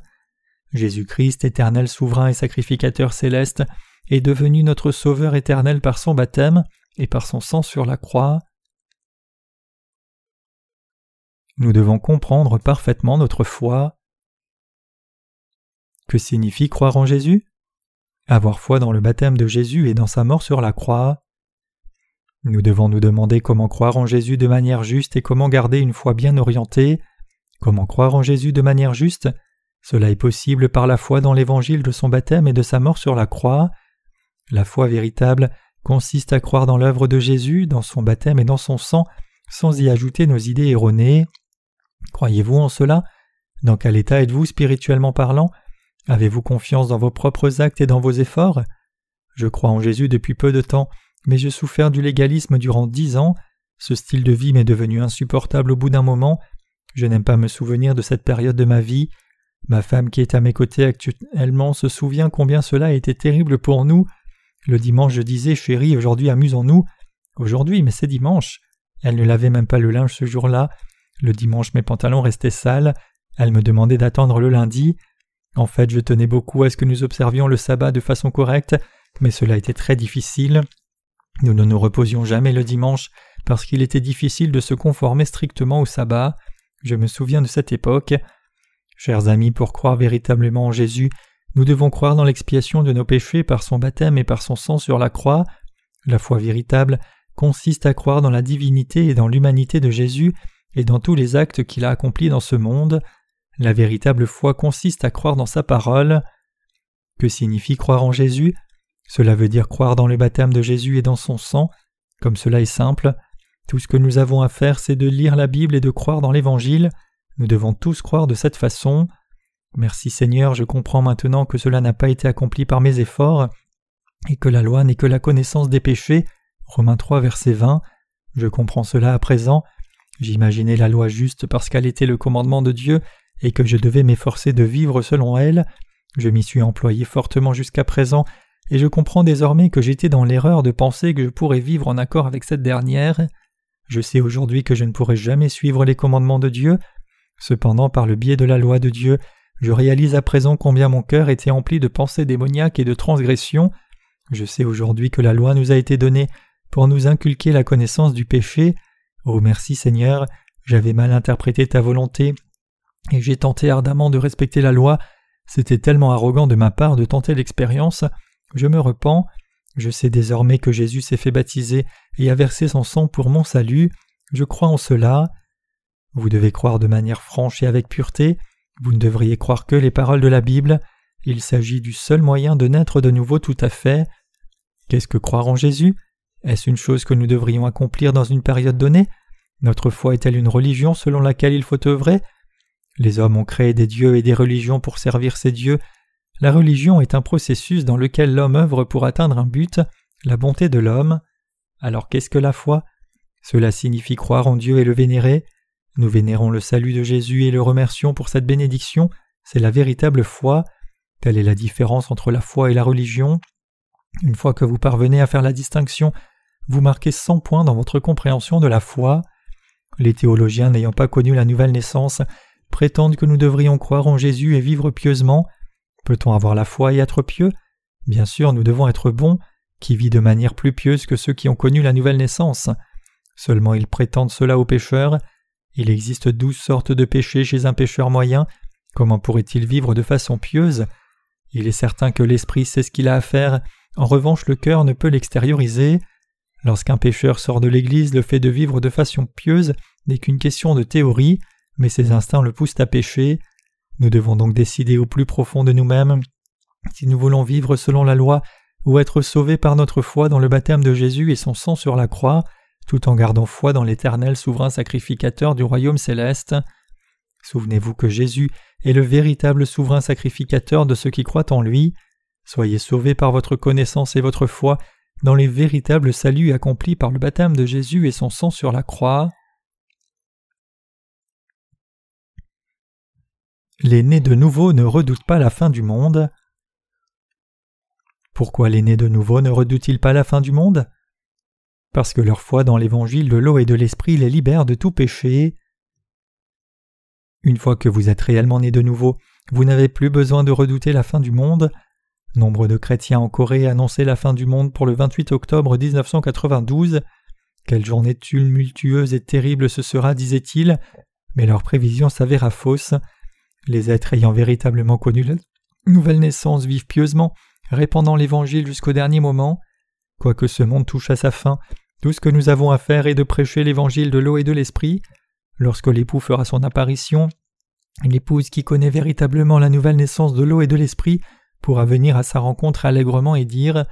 Jésus-Christ, éternel souverain et sacrificateur céleste, est devenu notre Sauveur éternel par son baptême et par son sang sur la croix. Nous devons comprendre parfaitement notre foi. Que signifie croire en Jésus? Avoir foi dans le baptême de Jésus et dans sa mort sur la croix. Nous devons nous demander comment croire en Jésus de manière juste et comment garder une foi bien orientée. Comment croire en Jésus de manière juste? Cela est possible par la foi dans l'évangile de son baptême et de sa mort sur la croix. La foi véritable consiste à croire dans l'œuvre de Jésus, dans son baptême et dans son sang, sans y ajouter nos idées erronées. Croyez-vous en cela? Dans quel état êtes-vous spirituellement parlant? Avez-vous confiance dans vos propres actes et dans vos efforts? Je crois en Jésus depuis peu de temps, mais j'ai souffert du légalisme durant dix ans. Ce style de vie m'est devenu insupportable au bout d'un moment. Je n'aime pas me souvenir de cette période de ma vie. Ma femme qui est à mes côtés actuellement se souvient combien cela a été terrible pour nous. Le dimanche, je disais Chérie, aujourd'hui amusons-nous. Aujourd'hui, mais c'est dimanche. Elle ne lavait même pas le linge ce jour-là. Le dimanche, mes pantalons restaient sales. Elle me demandait d'attendre le lundi. En fait, je tenais beaucoup à ce que nous observions le sabbat de façon correcte, mais cela était très difficile. Nous ne nous reposions jamais le dimanche parce qu'il était difficile de se conformer strictement au sabbat. Je me souviens de cette époque. Chers amis, pour croire véritablement en Jésus, nous devons croire dans l'expiation de nos péchés par son baptême et par son sang sur la croix. La foi véritable consiste à croire dans la divinité et dans l'humanité de Jésus et dans tous les actes qu'il a accomplis dans ce monde. La véritable foi consiste à croire dans sa parole. Que signifie croire en Jésus? Cela veut dire croire dans le baptême de Jésus et dans son sang. Comme cela est simple, tout ce que nous avons à faire, c'est de lire la Bible et de croire dans l'Évangile. Nous devons tous croire de cette façon. Merci Seigneur, je comprends maintenant que cela n'a pas été accompli par mes efforts, et que la loi n'est que la connaissance des péchés. Romains 3, verset 20. Je comprends cela à présent. J'imaginais la loi juste parce qu'elle était le commandement de Dieu et que je devais m'efforcer de vivre selon elle. Je m'y suis employé fortement jusqu'à présent, et je comprends désormais que j'étais dans l'erreur de penser que je pourrais vivre en accord avec cette dernière. Je sais aujourd'hui que je ne pourrai jamais suivre les commandements de Dieu. Cependant, par le biais de la loi de Dieu, je réalise à présent combien mon cœur était empli de pensées démoniaques et de transgressions. Je sais aujourd'hui que la loi nous a été donnée pour nous inculquer la connaissance du péché. Oh merci Seigneur, j'avais mal interprété ta volonté, et j'ai tenté ardemment de respecter la loi. C'était tellement arrogant de ma part de tenter l'expérience. Je me repens. Je sais désormais que Jésus s'est fait baptiser et a versé son sang pour mon salut. Je crois en cela. Vous devez croire de manière franche et avec pureté. Vous ne devriez croire que les paroles de la Bible. Il s'agit du seul moyen de naître de nouveau tout à fait. Qu'est-ce que croire en Jésus? Est-ce une chose que nous devrions accomplir dans une période donnée? Notre foi est-elle une religion selon laquelle il faut œuvrer? Les hommes ont créé des dieux et des religions pour servir ces dieux, la religion est un processus dans lequel l'homme œuvre pour atteindre un but, la bonté de l'homme. Alors qu'est-ce que la foi? Cela signifie croire en Dieu et le vénérer. Nous vénérons le salut de Jésus et le remercions pour cette bénédiction, c'est la véritable foi. Telle est la différence entre la foi et la religion. Une fois que vous parvenez à faire la distinction, vous marquez 100 points dans votre compréhension de la foi. Les théologiens n'ayant pas connu la nouvelle naissance prétendent que nous devrions croire en Jésus et vivre pieusement. Peut-on avoir la foi et être pieux? Bien sûr, nous devons être bons, qui vit de manière plus pieuse que ceux qui ont connu la nouvelle naissance. Seulement ils prétendent cela aux pécheurs. Il existe douze sortes de péchés chez un pécheur moyen. Comment pourrait-il vivre de façon pieuse? Il est certain que l'esprit sait ce qu'il a à faire, en revanche le cœur ne peut l'extérioriser. Lorsqu'un pécheur sort de l'Église, le fait de vivre de façon pieuse n'est qu'une question de théorie, mais ses instincts le poussent à pécher. Nous devons donc décider au plus profond de nous-mêmes si nous voulons vivre selon la loi ou être sauvés par notre foi dans le baptême de Jésus et son sang sur la croix, tout en gardant foi dans l'Éternel souverain sacrificateur du royaume céleste. Souvenez-vous que Jésus est le véritable souverain sacrificateur de ceux qui croient en lui. Soyez sauvés par votre connaissance et votre foi dans les véritables saluts accomplis par le baptême de Jésus et son sang sur la croix. Les nés de nouveau ne redoutent pas la fin du monde. Pourquoi les nés de nouveau ne redoutent-ils pas la fin du monde? Parce que leur foi dans l'évangile de l'eau et de l'esprit les libère de tout péché. Une fois que vous êtes réellement nés de nouveau, vous n'avez plus besoin de redouter la fin du monde. Nombre de chrétiens en Corée annonçaient la fin du monde pour le 28 octobre 1992. Quelle journée tumultueuse et terrible ce sera, disaient-ils, mais leur prévision s'avéra fausse. Les êtres ayant véritablement connu la nouvelle naissance vivent pieusement, répandant l'Évangile jusqu'au dernier moment. Quoique ce monde touche à sa fin, tout ce que nous avons à faire est de prêcher l'Évangile de l'eau et de l'Esprit. Lorsque l'époux fera son apparition, l'épouse qui connaît véritablement la nouvelle naissance de l'eau et de l'Esprit pourra venir à sa rencontre allègrement et dire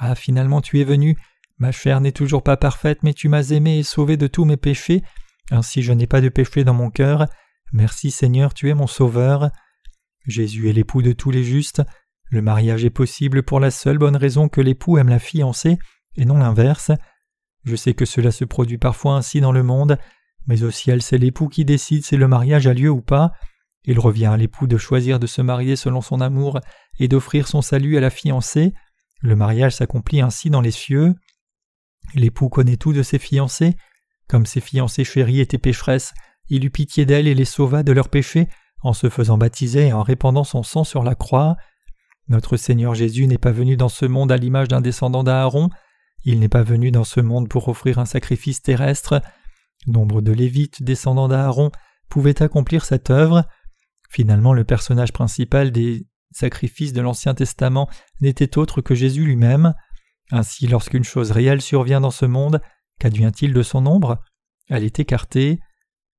Ah, finalement tu es venu, ma chair n'est toujours pas parfaite, mais tu m'as aimé et sauvé de tous mes péchés, ainsi je n'ai pas de péché dans mon cœur. Merci Seigneur, tu es mon Sauveur. Jésus est l'époux de tous les justes. Le mariage est possible pour la seule bonne raison que l'époux aime la fiancée et non l'inverse. Je sais que cela se produit parfois ainsi dans le monde, mais au ciel c'est l'époux qui décide si le mariage a lieu ou pas. Il revient à l'époux de choisir de se marier selon son amour et d'offrir son salut à la fiancée. Le mariage s'accomplit ainsi dans les cieux. L'époux connaît tout de ses fiancées. Comme ses fiancées chéries étaient pécheresses, il eut pitié d'elles et les sauva de leurs péchés en se faisant baptiser et en répandant son sang sur la croix. Notre Seigneur Jésus n'est pas venu dans ce monde à l'image d'un descendant d'Aaron, il n'est pas venu dans ce monde pour offrir un sacrifice terrestre. Nombre de Lévites descendants d'Aaron pouvaient accomplir cette œuvre. Finalement, le personnage principal des sacrifices de l'Ancien Testament n'était autre que Jésus lui-même. Ainsi, lorsqu'une chose réelle survient dans ce monde, qu'advient-il de son ombre? Elle est écartée.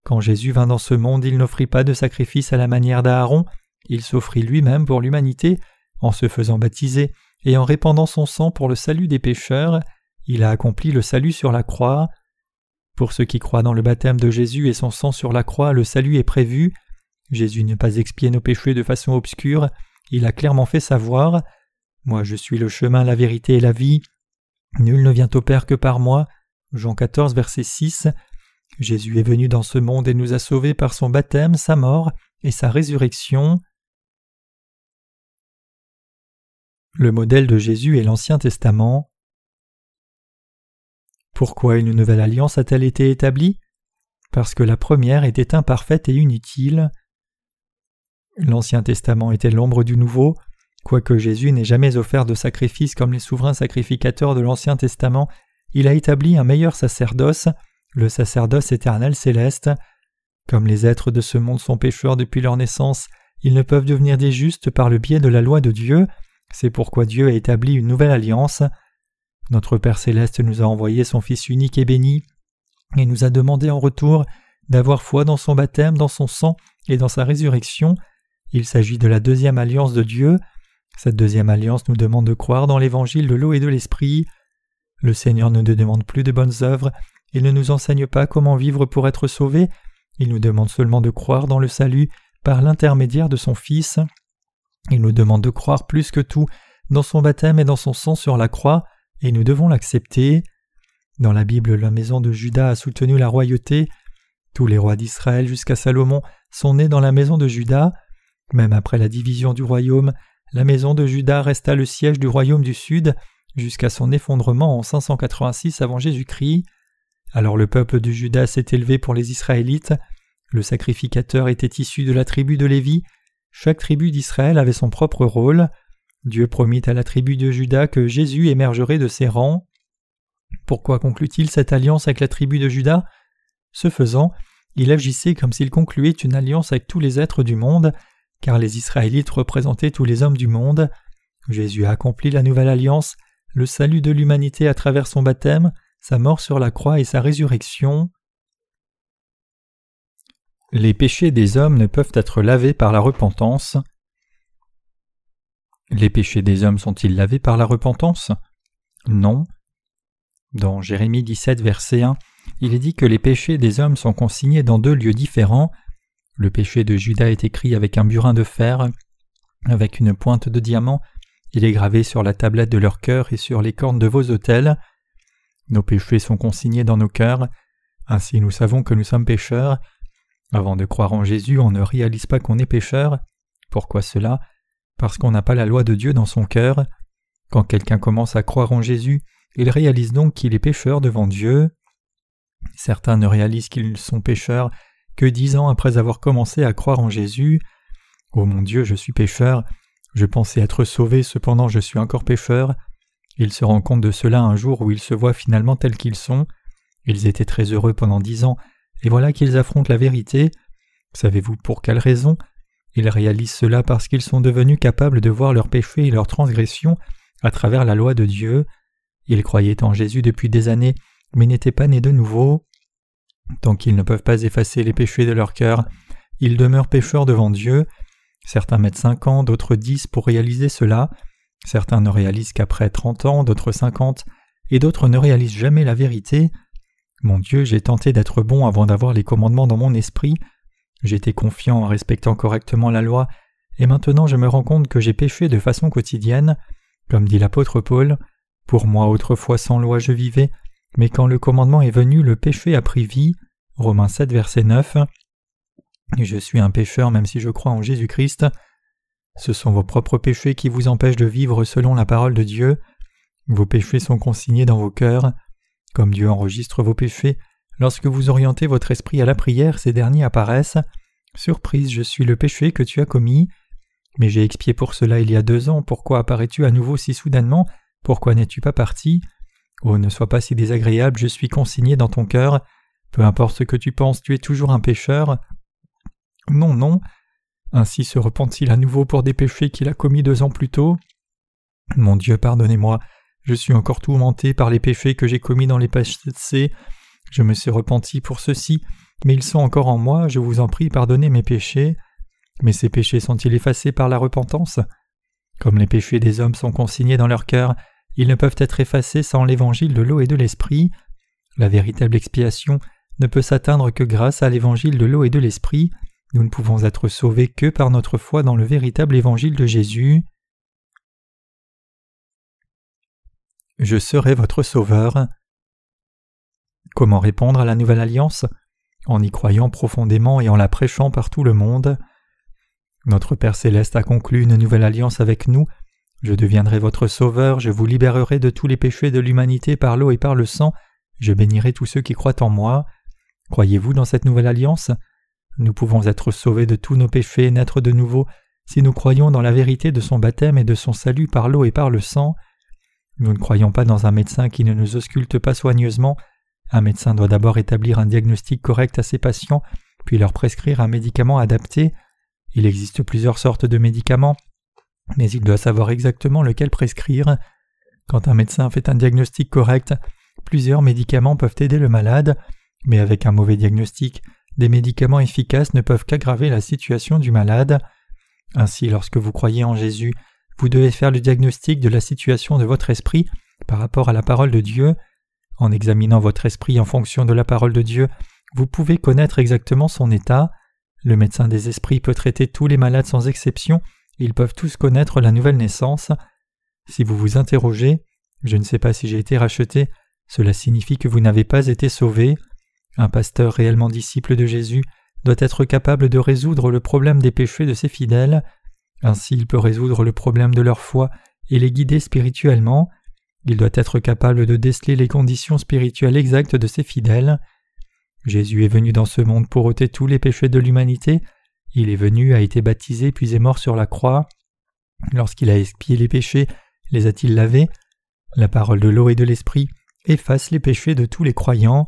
Quand Jésus vint dans ce monde, il n'offrit pas de sacrifice à la manière d'Aaron, il s'offrit lui-même pour l'humanité, en se faisant baptiser et en répandant son sang pour le salut des pécheurs, il a accompli le salut sur la croix. Pour ceux qui croient dans le baptême de Jésus et son sang sur la croix, le salut est prévu. Jésus n'a pas expié nos péchés de façon obscure, il a clairement fait savoir Moi je suis le chemin, la vérité et la vie. Nul ne vient au Père que par moi. Jean 14, verset 6. Jésus est venu dans ce monde et nous a sauvés par son baptême, sa mort et sa résurrection. Le modèle de Jésus est l'Ancien Testament. Pourquoi une nouvelle alliance a-t-elle été établie? Parce que la première était imparfaite et inutile. L'Ancien Testament était l'ombre du Nouveau. Quoique Jésus n'ait jamais offert de sacrifice comme les souverains sacrificateurs de l'Ancien Testament, il a établi un meilleur sacerdoce le sacerdoce éternel céleste. Comme les êtres de ce monde sont pécheurs depuis leur naissance, ils ne peuvent devenir des justes par le biais de la loi de Dieu, c'est pourquoi Dieu a établi une nouvelle alliance. Notre Père céleste nous a envoyé son Fils unique et béni, et nous a demandé en retour d'avoir foi dans son baptême, dans son sang et dans sa résurrection. Il s'agit de la deuxième alliance de Dieu. Cette deuxième alliance nous demande de croire dans l'évangile de l'eau et de l'esprit. Le Seigneur ne nous demande plus de bonnes œuvres, il ne nous enseigne pas comment vivre pour être sauvés, il nous demande seulement de croire dans le salut par l'intermédiaire de son Fils. Il nous demande de croire plus que tout dans son baptême et dans son sang sur la croix, et nous devons l'accepter. Dans la Bible, la maison de Judas a soutenu la royauté. Tous les rois d'Israël jusqu'à Salomon sont nés dans la maison de Judas. Même après la division du royaume, la maison de Judas resta le siège du royaume du Sud jusqu'à son effondrement en 586 avant Jésus-Christ. Alors le peuple de Judas s'est élevé pour les Israélites. Le sacrificateur était issu de la tribu de Lévi. Chaque tribu d'Israël avait son propre rôle. Dieu promit à la tribu de Judas que Jésus émergerait de ses rangs. Pourquoi conclut-il cette alliance avec la tribu de Judas Ce faisant, il agissait comme s'il concluait une alliance avec tous les êtres du monde, car les Israélites représentaient tous les hommes du monde. Jésus a accompli la nouvelle alliance, le salut de l'humanité à travers son baptême, sa mort sur la croix et sa résurrection. Les péchés des hommes ne peuvent être lavés par la repentance. Les péchés des hommes sont-ils lavés par la repentance? Non. Dans Jérémie 17, verset 1, il est dit que les péchés des hommes sont consignés dans deux lieux différents. Le péché de Judas est écrit avec un burin de fer, avec une pointe de diamant, il est gravé sur la tablette de leur cœur et sur les cornes de vos autels. Nos péchés sont consignés dans nos cœurs, ainsi nous savons que nous sommes pécheurs. Avant de croire en Jésus, on ne réalise pas qu'on est pécheur. Pourquoi cela? Parce qu'on n'a pas la loi de Dieu dans son cœur. Quand quelqu'un commence à croire en Jésus, il réalise donc qu'il est pécheur devant Dieu. Certains ne réalisent qu'ils sont pécheurs que dix ans après avoir commencé à croire en Jésus. Oh mon Dieu, je suis pécheur. Je pensais être sauvé, cependant je suis encore pécheur. Ils se rendent compte de cela un jour où ils se voient finalement tels qu'ils sont. Ils étaient très heureux pendant dix ans, et voilà qu'ils affrontent la vérité. Savez-vous pour quelle raison? Ils réalisent cela parce qu'ils sont devenus capables de voir leurs péchés et leurs transgressions à travers la loi de Dieu. Ils croyaient en Jésus depuis des années, mais n'étaient pas nés de nouveau. Tant qu'ils ne peuvent pas effacer les péchés de leur cœur, ils demeurent pécheurs devant Dieu. Certains mettent cinq ans, d'autres dix pour réaliser cela. Certains ne réalisent qu'après trente ans, d'autres cinquante, et d'autres ne réalisent jamais la vérité. Mon Dieu, j'ai tenté d'être bon avant d'avoir les commandements dans mon esprit. J'étais confiant en respectant correctement la loi, et maintenant je me rends compte que j'ai péché de façon quotidienne. Comme dit l'apôtre Paul, Pour moi autrefois sans loi je vivais, mais quand le commandement est venu, le péché a pris vie. Romains 7, verset 9. Je suis un pécheur même si je crois en Jésus-Christ. Ce sont vos propres péchés qui vous empêchent de vivre selon la parole de Dieu. Vos péchés sont consignés dans vos cœurs. Comme Dieu enregistre vos péchés, lorsque vous orientez votre esprit à la prière, ces derniers apparaissent. Surprise, je suis le péché que tu as commis. Mais j'ai expié pour cela il y a deux ans, pourquoi apparais-tu à nouveau si soudainement? Pourquoi n'es-tu pas parti? Oh, ne sois pas si désagréable, je suis consigné dans ton cœur. Peu importe ce que tu penses, tu es toujours un pécheur. Non, non. Ainsi se repent-il à nouveau pour des péchés qu'il a commis deux ans plus tôt Mon Dieu, pardonnez-moi, je suis encore tourmenté par les péchés que j'ai commis dans les passés. Je me suis repenti pour ceux-ci, mais ils sont encore en moi, je vous en prie, pardonnez mes péchés. Mais ces péchés sont-ils effacés par la repentance? Comme les péchés des hommes sont consignés dans leur cœur, ils ne peuvent être effacés sans l'évangile de l'eau et de l'esprit. La véritable expiation ne peut s'atteindre que grâce à l'évangile de l'eau et de l'esprit. Nous ne pouvons être sauvés que par notre foi dans le véritable évangile de Jésus. Je serai votre sauveur. Comment répondre à la nouvelle alliance? En y croyant profondément et en la prêchant par tout le monde. Notre Père céleste a conclu une nouvelle alliance avec nous. Je deviendrai votre sauveur, je vous libérerai de tous les péchés de l'humanité par l'eau et par le sang, je bénirai tous ceux qui croient en moi. Croyez-vous dans cette nouvelle alliance? Nous pouvons être sauvés de tous nos péchés et naître de nouveau si nous croyons dans la vérité de son baptême et de son salut par l'eau et par le sang. Nous ne croyons pas dans un médecin qui ne nous ausculte pas soigneusement. Un médecin doit d'abord établir un diagnostic correct à ses patients, puis leur prescrire un médicament adapté. Il existe plusieurs sortes de médicaments, mais il doit savoir exactement lequel prescrire. Quand un médecin fait un diagnostic correct, plusieurs médicaments peuvent aider le malade, mais avec un mauvais diagnostic, des médicaments efficaces ne peuvent qu'aggraver la situation du malade. Ainsi, lorsque vous croyez en Jésus, vous devez faire le diagnostic de la situation de votre esprit par rapport à la parole de Dieu. En examinant votre esprit en fonction de la parole de Dieu, vous pouvez connaître exactement son état. Le médecin des esprits peut traiter tous les malades sans exception ils peuvent tous connaître la nouvelle naissance. Si vous vous interrogez Je ne sais pas si j'ai été racheté, cela signifie que vous n'avez pas été sauvé. Un pasteur réellement disciple de Jésus doit être capable de résoudre le problème des péchés de ses fidèles. Ainsi il peut résoudre le problème de leur foi et les guider spirituellement. Il doit être capable de déceler les conditions spirituelles exactes de ses fidèles. Jésus est venu dans ce monde pour ôter tous les péchés de l'humanité. Il est venu, a été baptisé, puis est mort sur la croix. Lorsqu'il a expié les péchés, les a-t-il lavés? La parole de l'eau et de l'esprit efface les péchés de tous les croyants.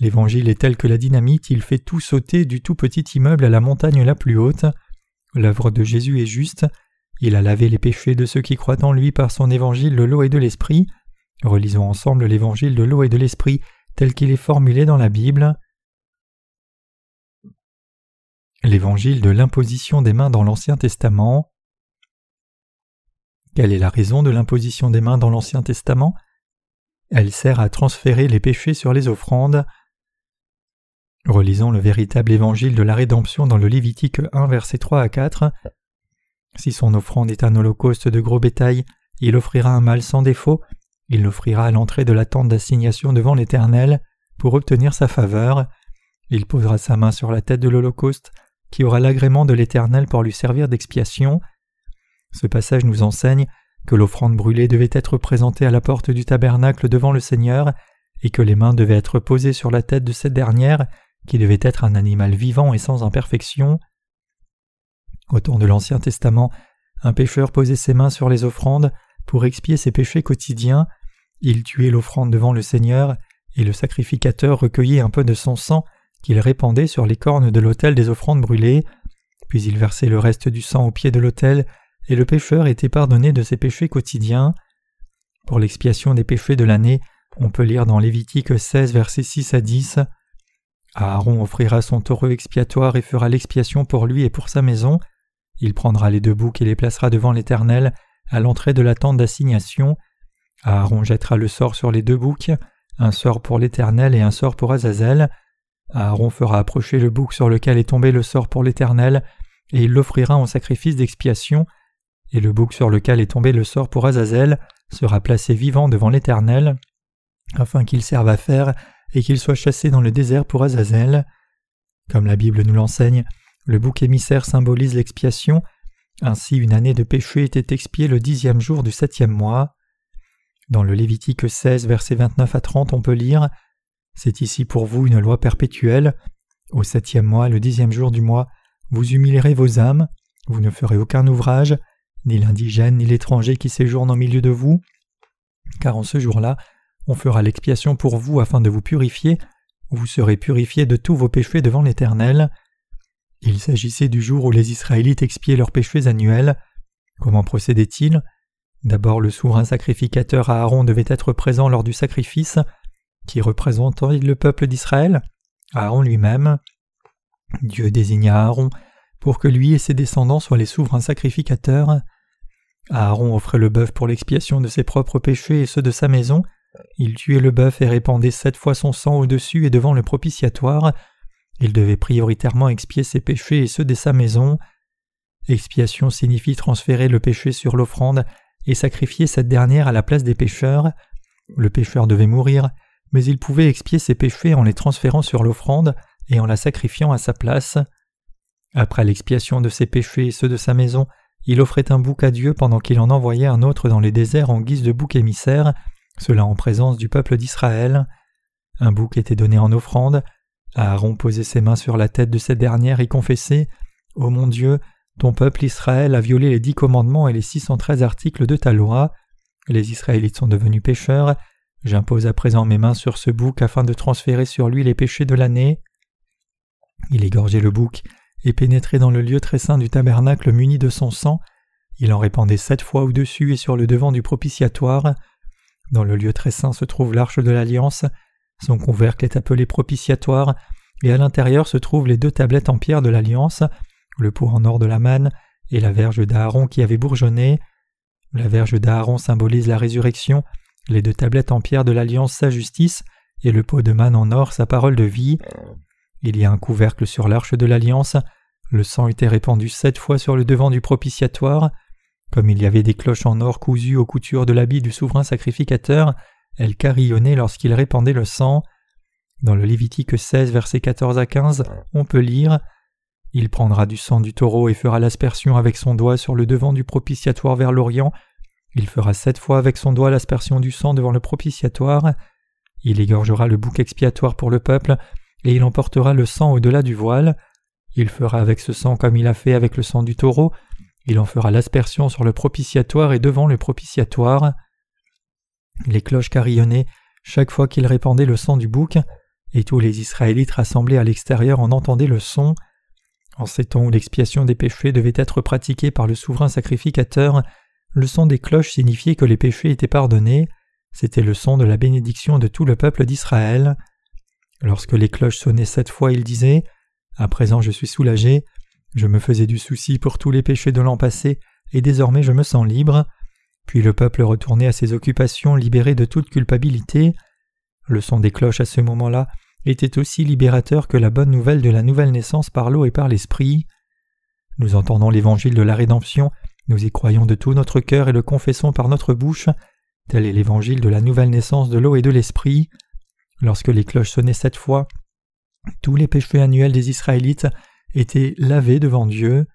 L'Évangile est tel que la dynamite, il fait tout sauter du tout petit immeuble à la montagne la plus haute. L'œuvre de Jésus est juste, il a lavé les péchés de ceux qui croient en lui par son évangile de l'eau et de l'esprit. Relisons ensemble l'évangile de l'eau et de l'esprit tel qu'il est formulé dans la Bible. L'évangile de l'imposition des mains dans l'Ancien Testament. Quelle est la raison de l'imposition des mains dans l'Ancien Testament? Elle sert à transférer les péchés sur les offrandes. Relisons le véritable évangile de la rédemption dans le Lévitique 1 verset 3 à 4. Si son offrande est un holocauste de gros bétail, il offrira un mâle sans défaut, il l'offrira à l'entrée de la tente d'assignation devant l'Éternel pour obtenir sa faveur. Il posera sa main sur la tête de l'holocauste, qui aura l'agrément de l'Éternel pour lui servir d'expiation. Ce passage nous enseigne que l'offrande brûlée devait être présentée à la porte du tabernacle devant le Seigneur, et que les mains devaient être posées sur la tête de cette dernière, qui devait être un animal vivant et sans imperfection. Au temps de l'Ancien Testament, un pécheur posait ses mains sur les offrandes pour expier ses péchés quotidiens, il tuait l'offrande devant le Seigneur, et le sacrificateur recueillait un peu de son sang qu'il répandait sur les cornes de l'autel des offrandes brûlées, puis il versait le reste du sang au pied de l'autel, et le pécheur était pardonné de ses péchés quotidiens. Pour l'expiation des péchés de l'année, on peut lire dans Lévitique 16 versets 6 à 10 Aaron offrira son taureau expiatoire et fera l'expiation pour lui et pour sa maison. Il prendra les deux boucs et les placera devant l'Éternel à l'entrée de la tente d'assignation. Aaron jettera le sort sur les deux boucs, un sort pour l'Éternel et un sort pour Azazel. Aaron fera approcher le bouc sur lequel est tombé le sort pour l'Éternel, et il l'offrira en sacrifice d'expiation, et le bouc sur lequel est tombé le sort pour Azazel sera placé vivant devant l'Éternel, afin qu'il serve à faire et qu'il soit chassé dans le désert pour Azazel. Comme la Bible nous l'enseigne, le bouc émissaire symbolise l'expiation. Ainsi, une année de péché était expiée le dixième jour du septième mois. Dans le Lévitique 16, versets 29 à 30, on peut lire C'est ici pour vous une loi perpétuelle. Au septième mois, le dixième jour du mois, vous humilierez vos âmes, vous ne ferez aucun ouvrage, ni l'indigène ni l'étranger qui séjourne au milieu de vous, car en ce jour-là, on fera l'expiation pour vous afin de vous purifier, vous serez purifiés de tous vos péchés devant l'Éternel. Il s'agissait du jour où les Israélites expiaient leurs péchés annuels. Comment procédait-il? D'abord le souverain sacrificateur Aaron devait être présent lors du sacrifice. Qui représentait le peuple d'Israël? Aaron lui-même. Dieu désigna Aaron pour que lui et ses descendants soient les souverains sacrificateurs. Aaron offrait le bœuf pour l'expiation de ses propres péchés et ceux de sa maison. Il tuait le bœuf et répandait sept fois son sang au-dessus et devant le propitiatoire. Il devait prioritairement expier ses péchés et ceux de sa maison. Expiation signifie transférer le péché sur l'offrande et sacrifier cette dernière à la place des pécheurs. Le pécheur devait mourir, mais il pouvait expier ses péchés en les transférant sur l'offrande et en la sacrifiant à sa place. Après l'expiation de ses péchés et ceux de sa maison, il offrait un bouc à Dieu pendant qu'il en envoyait un autre dans les déserts en guise de bouc émissaire, cela en présence du peuple d'Israël. Un bouc était donné en offrande, Aaron posait ses mains sur la tête de cette dernière et confessait Ô mon Dieu, ton peuple Israël a violé les dix commandements et les six cent treize articles de ta loi. Les Israélites sont devenus pécheurs. J'impose à présent mes mains sur ce bouc afin de transférer sur lui les péchés de l'année. Il égorgeait le bouc et pénétrait dans le lieu très saint du tabernacle muni de son sang. Il en répandait sept fois au-dessus et sur le devant du propitiatoire. Dans le lieu très saint se trouve l'arche de l'alliance. Son couvercle est appelé propitiatoire, et à l'intérieur se trouvent les deux tablettes en pierre de l'alliance, le pot en or de la manne et la verge d'Aaron qui avait bourgeonné. La verge d'Aaron symbolise la résurrection, les deux tablettes en pierre de l'alliance sa justice, et le pot de manne en or sa parole de vie. Il y a un couvercle sur l'arche de l'alliance, Le sang était répandu sept fois sur le devant du propitiatoire. Comme il y avait des cloches en or cousues aux coutures de l'habit du souverain sacrificateur, elles carillonnaient lorsqu'il répandait le sang. Dans le Lévitique 16, versets 14 à 15, on peut lire Il prendra du sang du taureau et fera l'aspersion avec son doigt sur le devant du propitiatoire vers l'Orient. Il fera sept fois avec son doigt l'aspersion du sang devant le propitiatoire. Il égorgera le bouc expiatoire pour le peuple, et il emportera le sang au-delà du voile. Il fera avec ce sang comme il a fait avec le sang du taureau. Il en fera l'aspersion sur le propitiatoire et devant le propitiatoire. Les cloches carillonnaient chaque fois qu'il répandait le sang du bouc, et tous les Israélites rassemblés à l'extérieur en entendaient le son. En ces temps où l'expiation des péchés devait être pratiquée par le souverain sacrificateur, le son des cloches signifiait que les péchés étaient pardonnés, c'était le son de la bénédiction de tout le peuple d'Israël. Lorsque les cloches sonnaient sept fois, il disait À présent je suis soulagé, je me faisais du souci pour tous les péchés de l'an passé, et désormais je me sens libre. Puis le peuple retournait à ses occupations libéré de toute culpabilité. Le son des cloches à ce moment-là était aussi libérateur que la bonne nouvelle de la nouvelle naissance par l'eau et par l'esprit. Nous entendons l'évangile de la rédemption, nous y croyons de tout notre cœur et le confessons par notre bouche. Tel est l'évangile de la nouvelle naissance de l'eau et de l'esprit. Lorsque les cloches sonnaient cette fois, tous les péchés annuels des Israélites étaient lavés devant Dieu.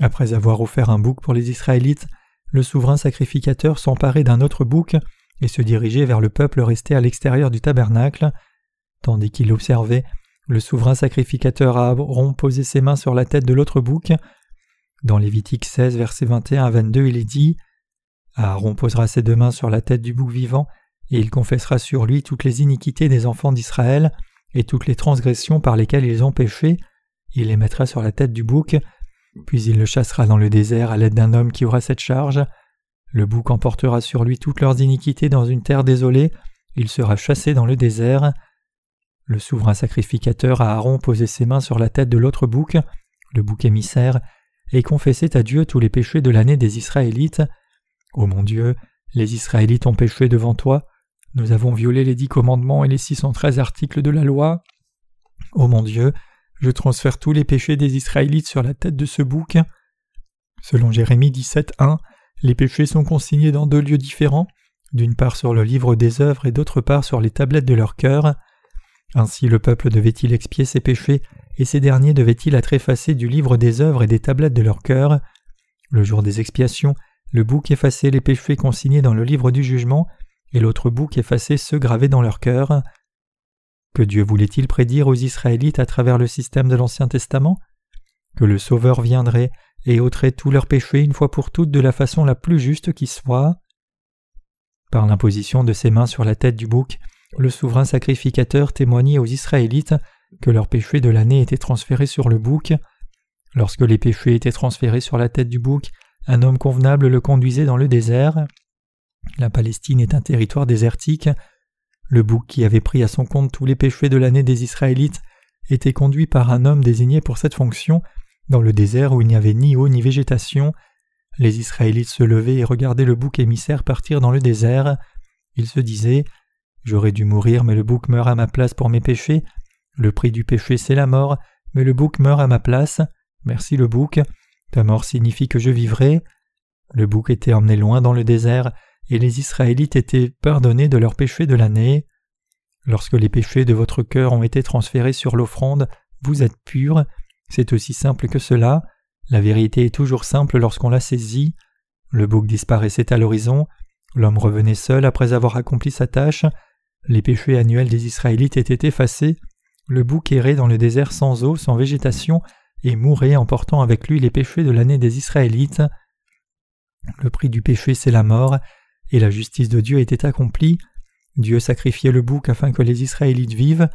Après avoir offert un bouc pour les Israélites, le souverain sacrificateur s'emparait d'un autre bouc et se dirigeait vers le peuple resté à l'extérieur du tabernacle. Tandis qu'il observait, le souverain sacrificateur Aaron posait ses mains sur la tête de l'autre bouc. Dans Lévitique 16, versets 21 à 22, il est dit Aaron posera ses deux mains sur la tête du bouc vivant, et il confessera sur lui toutes les iniquités des enfants d'Israël, et toutes les transgressions par lesquelles ils ont péché, il les mettra sur la tête du bouc, puis il le chassera dans le désert à l'aide d'un homme qui aura cette charge. Le bouc emportera sur lui toutes leurs iniquités dans une terre désolée, il sera chassé dans le désert. Le souverain sacrificateur Aaron posait ses mains sur la tête de l'autre bouc, le bouc émissaire, et confessait à Dieu tous les péchés de l'année des Israélites. Ô mon Dieu, les Israélites ont péché devant toi, nous avons violé les dix commandements et les six cent treize articles de la loi. Ô mon Dieu, je transfère tous les péchés des Israélites sur la tête de ce bouc. Selon Jérémie 17.1, les péchés sont consignés dans deux lieux différents, d'une part sur le livre des œuvres et d'autre part sur les tablettes de leur cœur. Ainsi le peuple devait-il expier ses péchés, et ces derniers devaient-ils être effacés du livre des œuvres et des tablettes de leur cœur? Le jour des expiations, le bouc effaçait les péchés consignés dans le livre du jugement, et l'autre bouc effaçait ceux gravés dans leur cœur. Que Dieu voulait-il prédire aux Israélites à travers le système de l'Ancien Testament? Que le Sauveur viendrait et ôterait tous leurs péchés une fois pour toutes de la façon la plus juste qui soit? Par l'imposition de ses mains sur la tête du bouc, le souverain sacrificateur témoignait aux Israélites que leurs péchés de l'année étaient transférés sur le bouc. Lorsque les péchés étaient transférés sur la tête du bouc, un homme convenable le conduisait dans le désert. La Palestine est un territoire désertique. Le bouc qui avait pris à son compte tous les péchés de l'année des Israélites était conduit par un homme désigné pour cette fonction dans le désert où il n'y avait ni eau ni végétation. Les Israélites se levaient et regardaient le bouc émissaire partir dans le désert. Ils se disaient J'aurais dû mourir, mais le bouc meurt à ma place pour mes péchés. Le prix du péché, c'est la mort, mais le bouc meurt à ma place. Merci le bouc. Ta mort signifie que je vivrai. Le bouc était emmené loin dans le désert, et les Israélites étaient pardonnés de leurs péchés de l'année. Lorsque les péchés de votre cœur ont été transférés sur l'offrande, vous êtes purs. C'est aussi simple que cela. La vérité est toujours simple lorsqu'on la saisit. Le bouc disparaissait à l'horizon. L'homme revenait seul après avoir accompli sa tâche. Les péchés annuels des Israélites étaient effacés. Le bouc errait dans le désert sans eau, sans végétation, et mourait en portant avec lui les péchés de l'année des Israélites. Le prix du péché, c'est la mort, et la justice de Dieu était accomplie. Dieu sacrifiait le bouc afin que les Israélites vivent.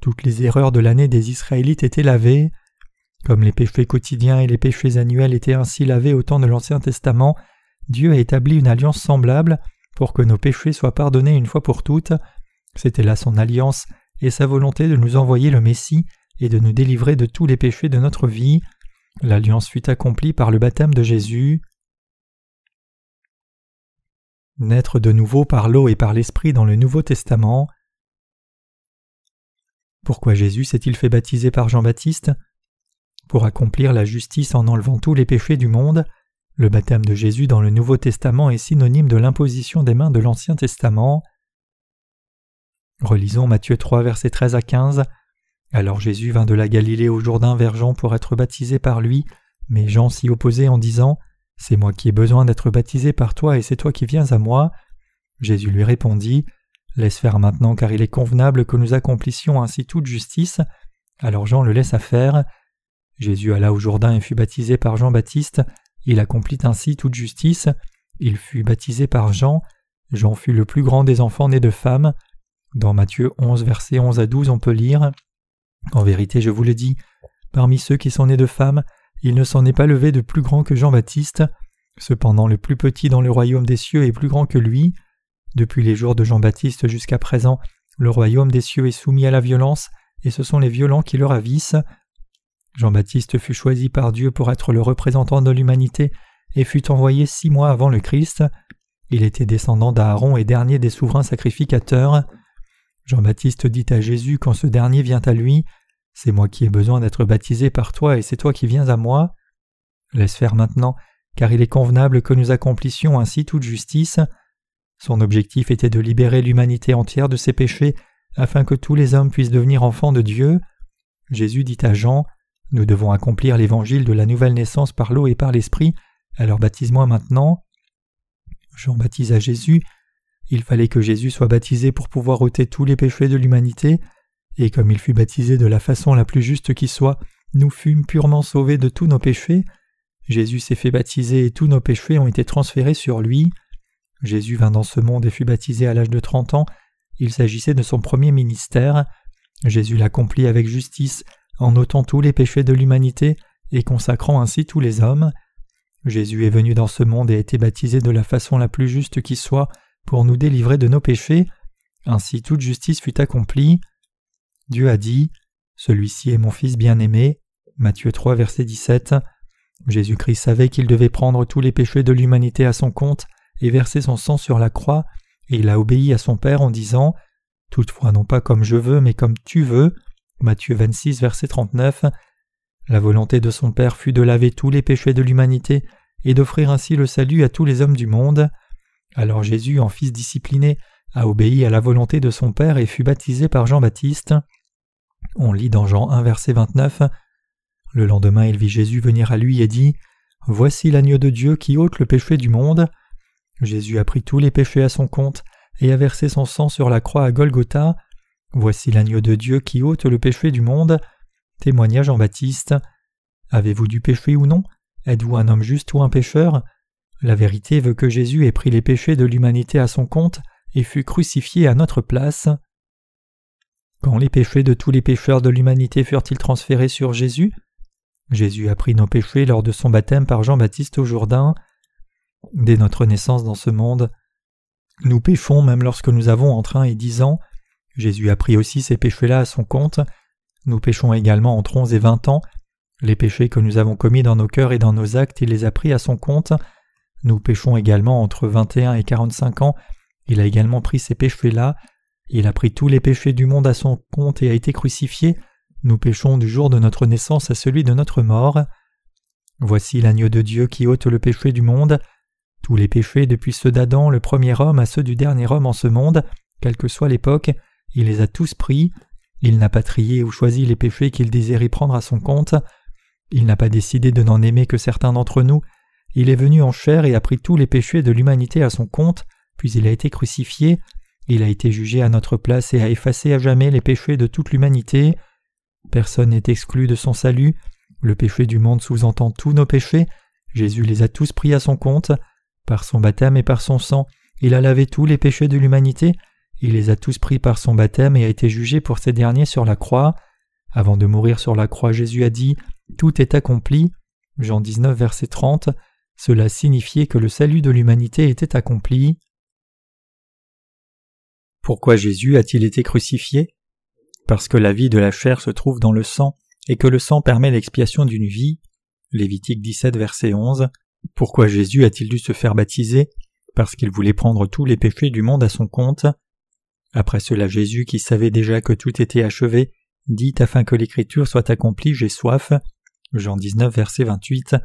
Toutes les erreurs de l'année des Israélites étaient lavées. Comme les péchés quotidiens et les péchés annuels étaient ainsi lavés au temps de l'Ancien Testament, Dieu a établi une alliance semblable pour que nos péchés soient pardonnés une fois pour toutes. C'était là son alliance et sa volonté de nous envoyer le Messie et de nous délivrer de tous les péchés de notre vie. L'alliance fut accomplie par le baptême de Jésus. Naître de nouveau par l'eau et par l'Esprit dans le Nouveau Testament. Pourquoi Jésus s'est-il fait baptiser par Jean-Baptiste? Pour accomplir la justice en enlevant tous les péchés du monde. Le baptême de Jésus dans le Nouveau Testament est synonyme de l'imposition des mains de l'Ancien Testament. Relisons Matthieu 3 versets 13 à 15. Alors Jésus vint de la Galilée au Jourdain vers Jean pour être baptisé par lui, mais Jean s'y opposait en disant C'est moi qui ai besoin d'être baptisé par toi et c'est toi qui viens à moi. Jésus lui répondit Laisse faire maintenant car il est convenable que nous accomplissions ainsi toute justice. Alors Jean le laissa faire. Jésus alla au Jourdain et fut baptisé par Jean-Baptiste. Il accomplit ainsi toute justice. Il fut baptisé par Jean. Jean fut le plus grand des enfants nés de femmes. Dans Matthieu 11, versets 11 à 12, on peut lire En vérité, je vous le dis, parmi ceux qui sont nés de femmes, il ne s'en est pas levé de plus grand que Jean-Baptiste. Cependant, le plus petit dans le royaume des cieux est plus grand que lui. Depuis les jours de Jean-Baptiste jusqu'à présent, le royaume des cieux est soumis à la violence, et ce sont les violents qui le ravissent. Jean-Baptiste fut choisi par Dieu pour être le représentant de l'humanité et fut envoyé six mois avant le Christ. Il était descendant d'Aaron et dernier des souverains sacrificateurs. Jean-Baptiste dit à Jésus quand ce dernier vient à lui C'est moi qui ai besoin d'être baptisé par toi et c'est toi qui viens à moi. Laisse faire maintenant, car il est convenable que nous accomplissions ainsi toute justice. Son objectif était de libérer l'humanité entière de ses péchés afin que tous les hommes puissent devenir enfants de Dieu. Jésus dit à Jean Nous devons accomplir l'évangile de la nouvelle naissance par l'eau et par l'esprit, alors baptise-moi maintenant. Jean baptisa Jésus, il fallait que Jésus soit baptisé pour pouvoir ôter tous les péchés de l'humanité, et comme il fut baptisé de la façon la plus juste qui soit, nous fûmes purement sauvés de tous nos péchés. Jésus s'est fait baptiser et tous nos péchés ont été transférés sur lui. Jésus vint dans ce monde et fut baptisé à l'âge de trente ans. Il s'agissait de son premier ministère. Jésus l'accomplit avec justice en ôtant tous les péchés de l'humanité et consacrant ainsi tous les hommes. Jésus est venu dans ce monde et a été baptisé de la façon la plus juste qui soit pour nous délivrer de nos péchés, ainsi toute justice fut accomplie. Dieu a dit Celui-ci est mon Fils bien-aimé. Matthieu 3, verset 17. Jésus-Christ savait qu'il devait prendre tous les péchés de l'humanité à son compte et verser son sang sur la croix, et il a obéi à son Père en disant Toutefois, non pas comme je veux, mais comme tu veux. Matthieu 26, verset 39. La volonté de son Père fut de laver tous les péchés de l'humanité et d'offrir ainsi le salut à tous les hommes du monde. Alors Jésus, en fils discipliné, a obéi à la volonté de son Père et fut baptisé par Jean-Baptiste. On lit dans Jean 1 verset 29. Le lendemain il vit Jésus venir à lui et dit Voici l'agneau de Dieu qui ôte le péché du monde. Jésus a pris tous les péchés à son compte et a versé son sang sur la croix à Golgotha. Voici l'agneau de Dieu qui ôte le péché du monde. Témoigna Jean-Baptiste. Avez-vous du péché ou non? Êtes-vous un homme juste ou un pécheur? La vérité veut que Jésus ait pris les péchés de l'humanité à son compte et fut crucifié à notre place. Quand les péchés de tous les pécheurs de l'humanité furent-ils transférés sur Jésus? Jésus a pris nos péchés lors de son baptême par Jean-Baptiste au Jourdain. Dès notre naissance dans ce monde, nous péchons même lorsque nous avons entre un et dix ans. Jésus a pris aussi ces péchés-là à son compte. Nous péchons également entre onze et vingt ans. Les péchés que nous avons commis dans nos cœurs et dans nos actes, il les a pris à son compte. Nous péchons également entre 21 et 45 ans. Il a également pris ces péchés-là. Il a pris tous les péchés du monde à son compte et a été crucifié. Nous péchons du jour de notre naissance à celui de notre mort. Voici l'agneau de Dieu qui ôte le péché du monde. Tous les péchés depuis ceux d'Adam, le premier homme, à ceux du dernier homme en ce monde, quelle que soit l'époque, il les a tous pris. Il n'a pas trié ou choisi les péchés qu'il désirait prendre à son compte. Il n'a pas décidé de n'en aimer que certains d'entre nous, il est venu en chair et a pris tous les péchés de l'humanité à son compte, puis il a été crucifié, il a été jugé à notre place et a effacé à jamais les péchés de toute l'humanité. Personne n'est exclu de son salut, le péché du monde sous-entend tous nos péchés, Jésus les a tous pris à son compte, par son baptême et par son sang, il a lavé tous les péchés de l'humanité, il les a tous pris par son baptême et a été jugé pour ces derniers sur la croix. Avant de mourir sur la croix, Jésus a dit Tout est accompli. Jean 19, verset 30. Cela signifiait que le salut de l'humanité était accompli. Pourquoi Jésus a-t-il été crucifié? Parce que la vie de la chair se trouve dans le sang et que le sang permet l'expiation d'une vie. Lévitique 17 verset 11. Pourquoi Jésus a-t-il dû se faire baptiser? Parce qu'il voulait prendre tous les péchés du monde à son compte. Après cela Jésus, qui savait déjà que tout était achevé, dit afin que l'écriture soit accomplie, j'ai soif. Jean 19, verset 28.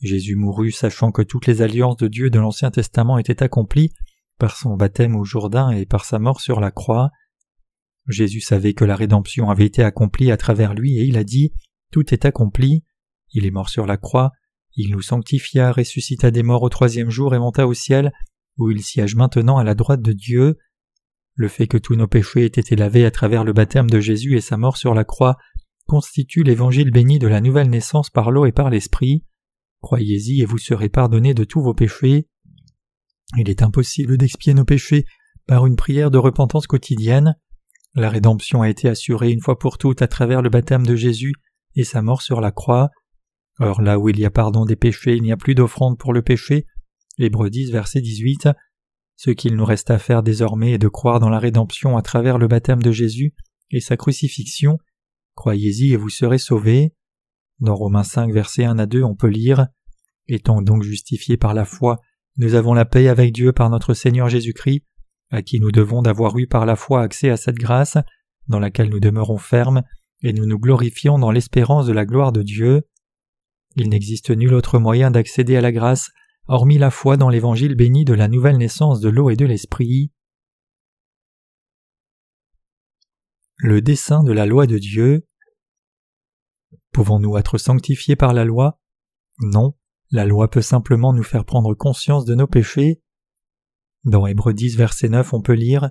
Jésus mourut sachant que toutes les alliances de Dieu de l'Ancien Testament étaient accomplies par son baptême au Jourdain et par sa mort sur la croix. Jésus savait que la rédemption avait été accomplie à travers lui et il a dit Tout est accompli. Il est mort sur la croix, il nous sanctifia, ressuscita des morts au troisième jour et monta au ciel, où il siège maintenant à la droite de Dieu. Le fait que tous nos péchés aient été lavés à travers le baptême de Jésus et sa mort sur la croix constitue l'évangile béni de la nouvelle naissance par l'eau et par l'esprit. Croyez-y et vous serez pardonnés de tous vos péchés. Il est impossible d'expier nos péchés par une prière de repentance quotidienne. La rédemption a été assurée une fois pour toutes à travers le baptême de Jésus et sa mort sur la croix. Or là où il y a pardon des péchés, il n'y a plus d'offrande pour le péché. Hébreux 10, verset 18. Ce qu'il nous reste à faire désormais est de croire dans la rédemption à travers le baptême de Jésus et sa crucifixion. Croyez-y et vous serez sauvés. Dans Romains 5, verset 1 à 2, on peut lire Étant donc justifiés par la foi, nous avons la paix avec Dieu par notre Seigneur Jésus-Christ, à qui nous devons d'avoir eu par la foi accès à cette grâce, dans laquelle nous demeurons fermes, et nous nous glorifions dans l'espérance de la gloire de Dieu. Il n'existe nul autre moyen d'accéder à la grâce hormis la foi dans l'évangile béni de la nouvelle naissance de l'eau et de l'esprit. Le dessein de la loi de Dieu. Pouvons-nous être sanctifiés par la loi? Non, la loi peut simplement nous faire prendre conscience de nos péchés. Dans Hébreux 10, verset 9, on peut lire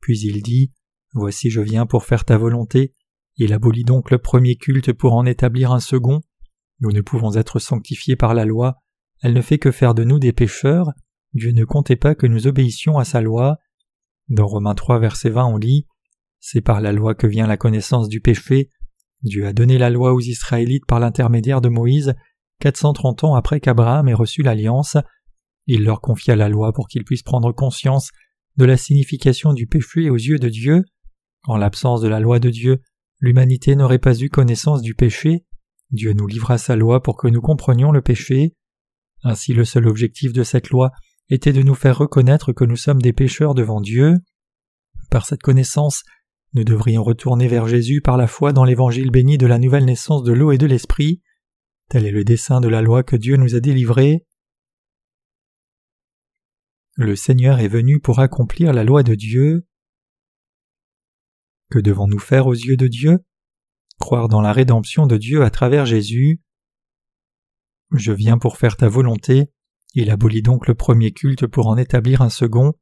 Puis il dit Voici je viens pour faire ta volonté. Il abolit donc le premier culte pour en établir un second. Nous ne pouvons être sanctifiés par la loi, elle ne fait que faire de nous des pécheurs, Dieu ne comptait pas que nous obéissions à sa loi. Dans Romains 3 verset 20 on lit C'est par la loi que vient la connaissance du péché. Dieu a donné la loi aux Israélites par l'intermédiaire de Moïse, 430 ans après qu'Abraham ait reçu l'alliance. Il leur confia la loi pour qu'ils puissent prendre conscience de la signification du péché aux yeux de Dieu. En l'absence de la loi de Dieu, l'humanité n'aurait pas eu connaissance du péché. Dieu nous livra sa loi pour que nous comprenions le péché. Ainsi le seul objectif de cette loi était de nous faire reconnaître que nous sommes des pécheurs devant Dieu. Par cette connaissance, nous devrions retourner vers Jésus par la foi dans l'évangile béni de la nouvelle naissance de l'eau et de l'esprit. Tel est le dessein de la loi que Dieu nous a délivrée. Le Seigneur est venu pour accomplir la loi de Dieu. Que devons-nous faire aux yeux de Dieu? Croire dans la rédemption de Dieu à travers Jésus. Je viens pour faire ta volonté. Il abolit donc le premier culte pour en établir un second.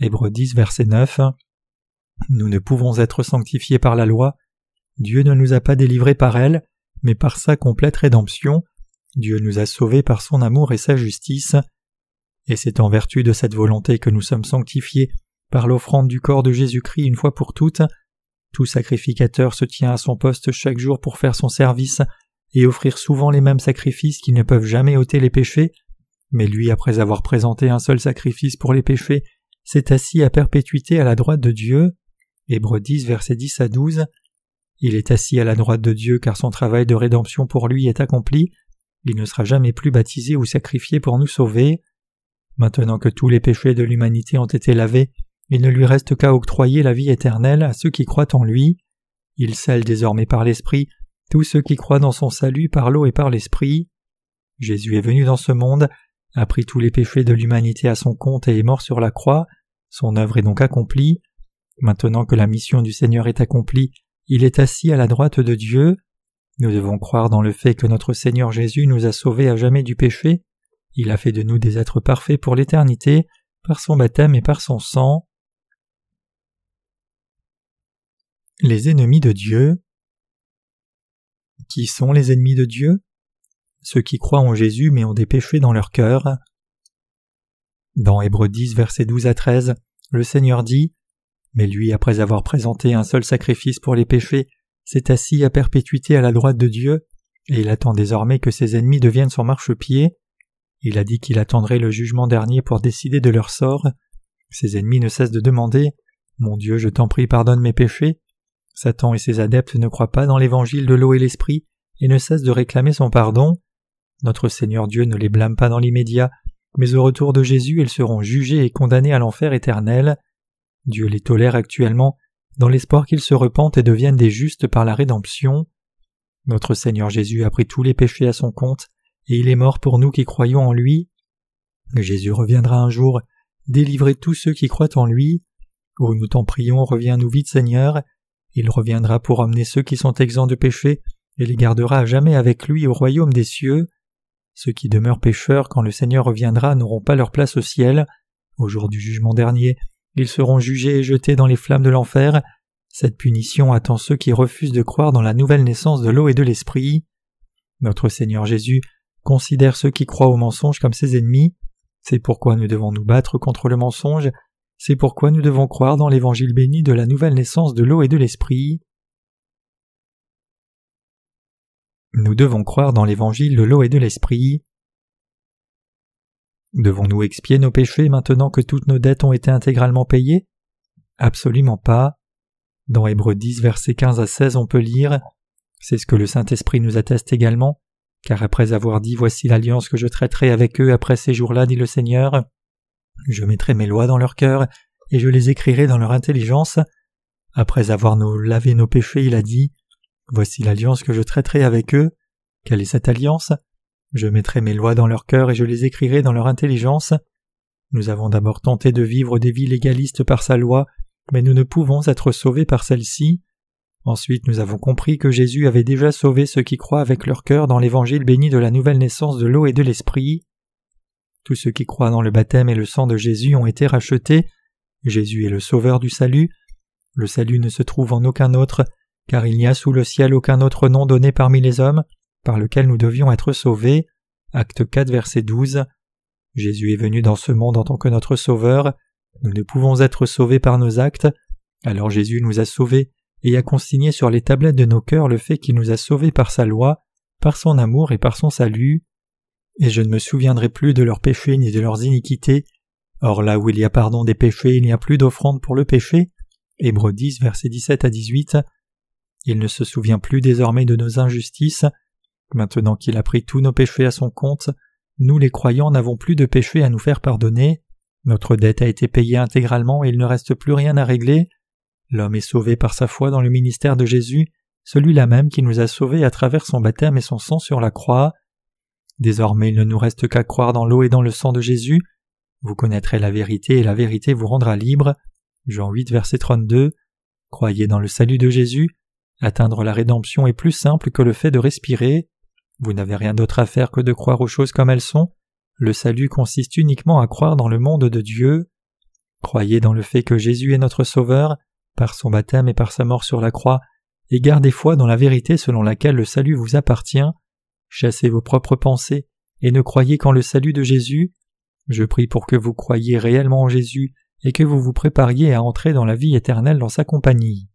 Hébreux 10, verset 9. Nous ne pouvons être sanctifiés par la loi. Dieu ne nous a pas délivrés par elle, mais par sa complète rédemption. Dieu nous a sauvés par son amour et sa justice. Et c'est en vertu de cette volonté que nous sommes sanctifiés par l'offrande du corps de Jésus-Christ une fois pour toutes. Tout sacrificateur se tient à son poste chaque jour pour faire son service et offrir souvent les mêmes sacrifices qui ne peuvent jamais ôter les péchés, mais lui, après avoir présenté un seul sacrifice pour les péchés, s'est assis à perpétuité à la droite de Dieu. Hébreux 10, versets 10 à 12. Il est assis à la droite de Dieu car son travail de rédemption pour lui est accompli. Il ne sera jamais plus baptisé ou sacrifié pour nous sauver. Maintenant que tous les péchés de l'humanité ont été lavés, il ne lui reste qu'à octroyer la vie éternelle à ceux qui croient en lui. Il scelle désormais par l'Esprit tous ceux qui croient dans son salut par l'eau et par l'Esprit. Jésus est venu dans ce monde, a pris tous les péchés de l'humanité à son compte et est mort sur la croix, son œuvre est donc accomplie. Maintenant que la mission du Seigneur est accomplie, il est assis à la droite de Dieu. Nous devons croire dans le fait que notre Seigneur Jésus nous a sauvés à jamais du péché. Il a fait de nous des êtres parfaits pour l'éternité, par son baptême et par son sang. Les ennemis de Dieu. Qui sont les ennemis de Dieu? Ceux qui croient en Jésus mais ont des péchés dans leur cœur. Dans Hébreux 10, versets 12 à 13, le Seigneur dit Mais lui, après avoir présenté un seul sacrifice pour les péchés, s'est assis à perpétuité à la droite de Dieu, et il attend désormais que ses ennemis deviennent son marchepied. Il a dit qu'il attendrait le jugement dernier pour décider de leur sort. Ses ennemis ne cessent de demander Mon Dieu, je t'en prie, pardonne mes péchés. Satan et ses adeptes ne croient pas dans l'évangile de l'eau et l'esprit et ne cessent de réclamer son pardon. Notre Seigneur Dieu ne les blâme pas dans l'immédiat, mais au retour de Jésus ils seront jugés et condamnés à l'enfer éternel. Dieu les tolère actuellement dans l'espoir qu'ils se repentent et deviennent des justes par la rédemption. Notre Seigneur Jésus a pris tous les péchés à son compte, et il est mort pour nous qui croyons en lui. Jésus reviendra un jour délivrer tous ceux qui croient en lui. Oh, nous t'en prions, reviens-nous vite, Seigneur. Il reviendra pour emmener ceux qui sont exempts de péché et les gardera à jamais avec lui au royaume des cieux. Ceux qui demeurent pécheurs quand le Seigneur reviendra n'auront pas leur place au ciel. Au jour du jugement dernier, ils seront jugés et jetés dans les flammes de l'enfer. Cette punition attend ceux qui refusent de croire dans la nouvelle naissance de l'eau et de l'esprit. Notre Seigneur Jésus considère ceux qui croient au mensonge comme ses ennemis. C'est pourquoi nous devons nous battre contre le mensonge. C'est pourquoi nous devons croire dans l'évangile béni de la nouvelle naissance de l'eau et de l'esprit. Nous devons croire dans l'évangile de l'eau et de l'esprit. Devons-nous expier nos péchés maintenant que toutes nos dettes ont été intégralement payées? Absolument pas. Dans Hébreux 10, versets 15 à 16, on peut lire C'est ce que le Saint-Esprit nous atteste également, car après avoir dit Voici l'alliance que je traiterai avec eux après ces jours-là, dit le Seigneur, je mettrai mes lois dans leur cœur, et je les écrirai dans leur intelligence. Après avoir nous lavé nos péchés, il a dit Voici l'alliance que je traiterai avec eux. Quelle est cette alliance? Je mettrai mes lois dans leur cœur et je les écrirai dans leur intelligence. Nous avons d'abord tenté de vivre des vies légalistes par sa loi, mais nous ne pouvons être sauvés par celle-ci. Ensuite nous avons compris que Jésus avait déjà sauvé ceux qui croient avec leur cœur dans l'évangile béni de la nouvelle naissance de l'eau et de l'esprit. Tous ceux qui croient dans le baptême et le sang de Jésus ont été rachetés. Jésus est le sauveur du salut. Le salut ne se trouve en aucun autre, car il n'y a sous le ciel aucun autre nom donné parmi les hommes par lequel nous devions être sauvés. Acte 4, verset 12. Jésus est venu dans ce monde en tant que notre Sauveur. Nous ne pouvons être sauvés par nos actes. Alors Jésus nous a sauvés et a consigné sur les tablettes de nos cœurs le fait qu'il nous a sauvés par sa loi, par son amour et par son salut. Et je ne me souviendrai plus de leurs péchés ni de leurs iniquités. Or là où il y a pardon des péchés, il n'y a plus d'offrande pour le péché. Hébreux 10, versets 17 à 18. Il ne se souvient plus désormais de nos injustices. Maintenant qu'il a pris tous nos péchés à son compte, nous les croyants n'avons plus de péchés à nous faire pardonner. Notre dette a été payée intégralement et il ne reste plus rien à régler. L'homme est sauvé par sa foi dans le ministère de Jésus, celui-là même qui nous a sauvés à travers son baptême et son sang sur la croix. Désormais il ne nous reste qu'à croire dans l'eau et dans le sang de Jésus. Vous connaîtrez la vérité et la vérité vous rendra libre. Jean 8 verset 32. Croyez dans le salut de Jésus, Atteindre la rédemption est plus simple que le fait de respirer. Vous n'avez rien d'autre à faire que de croire aux choses comme elles sont. Le salut consiste uniquement à croire dans le monde de Dieu. Croyez dans le fait que Jésus est notre Sauveur, par son baptême et par sa mort sur la croix, et gardez foi dans la vérité selon laquelle le salut vous appartient. Chassez vos propres pensées, et ne croyez qu'en le salut de Jésus. Je prie pour que vous croyiez réellement en Jésus, et que vous vous prépariez à entrer dans la vie éternelle dans sa compagnie.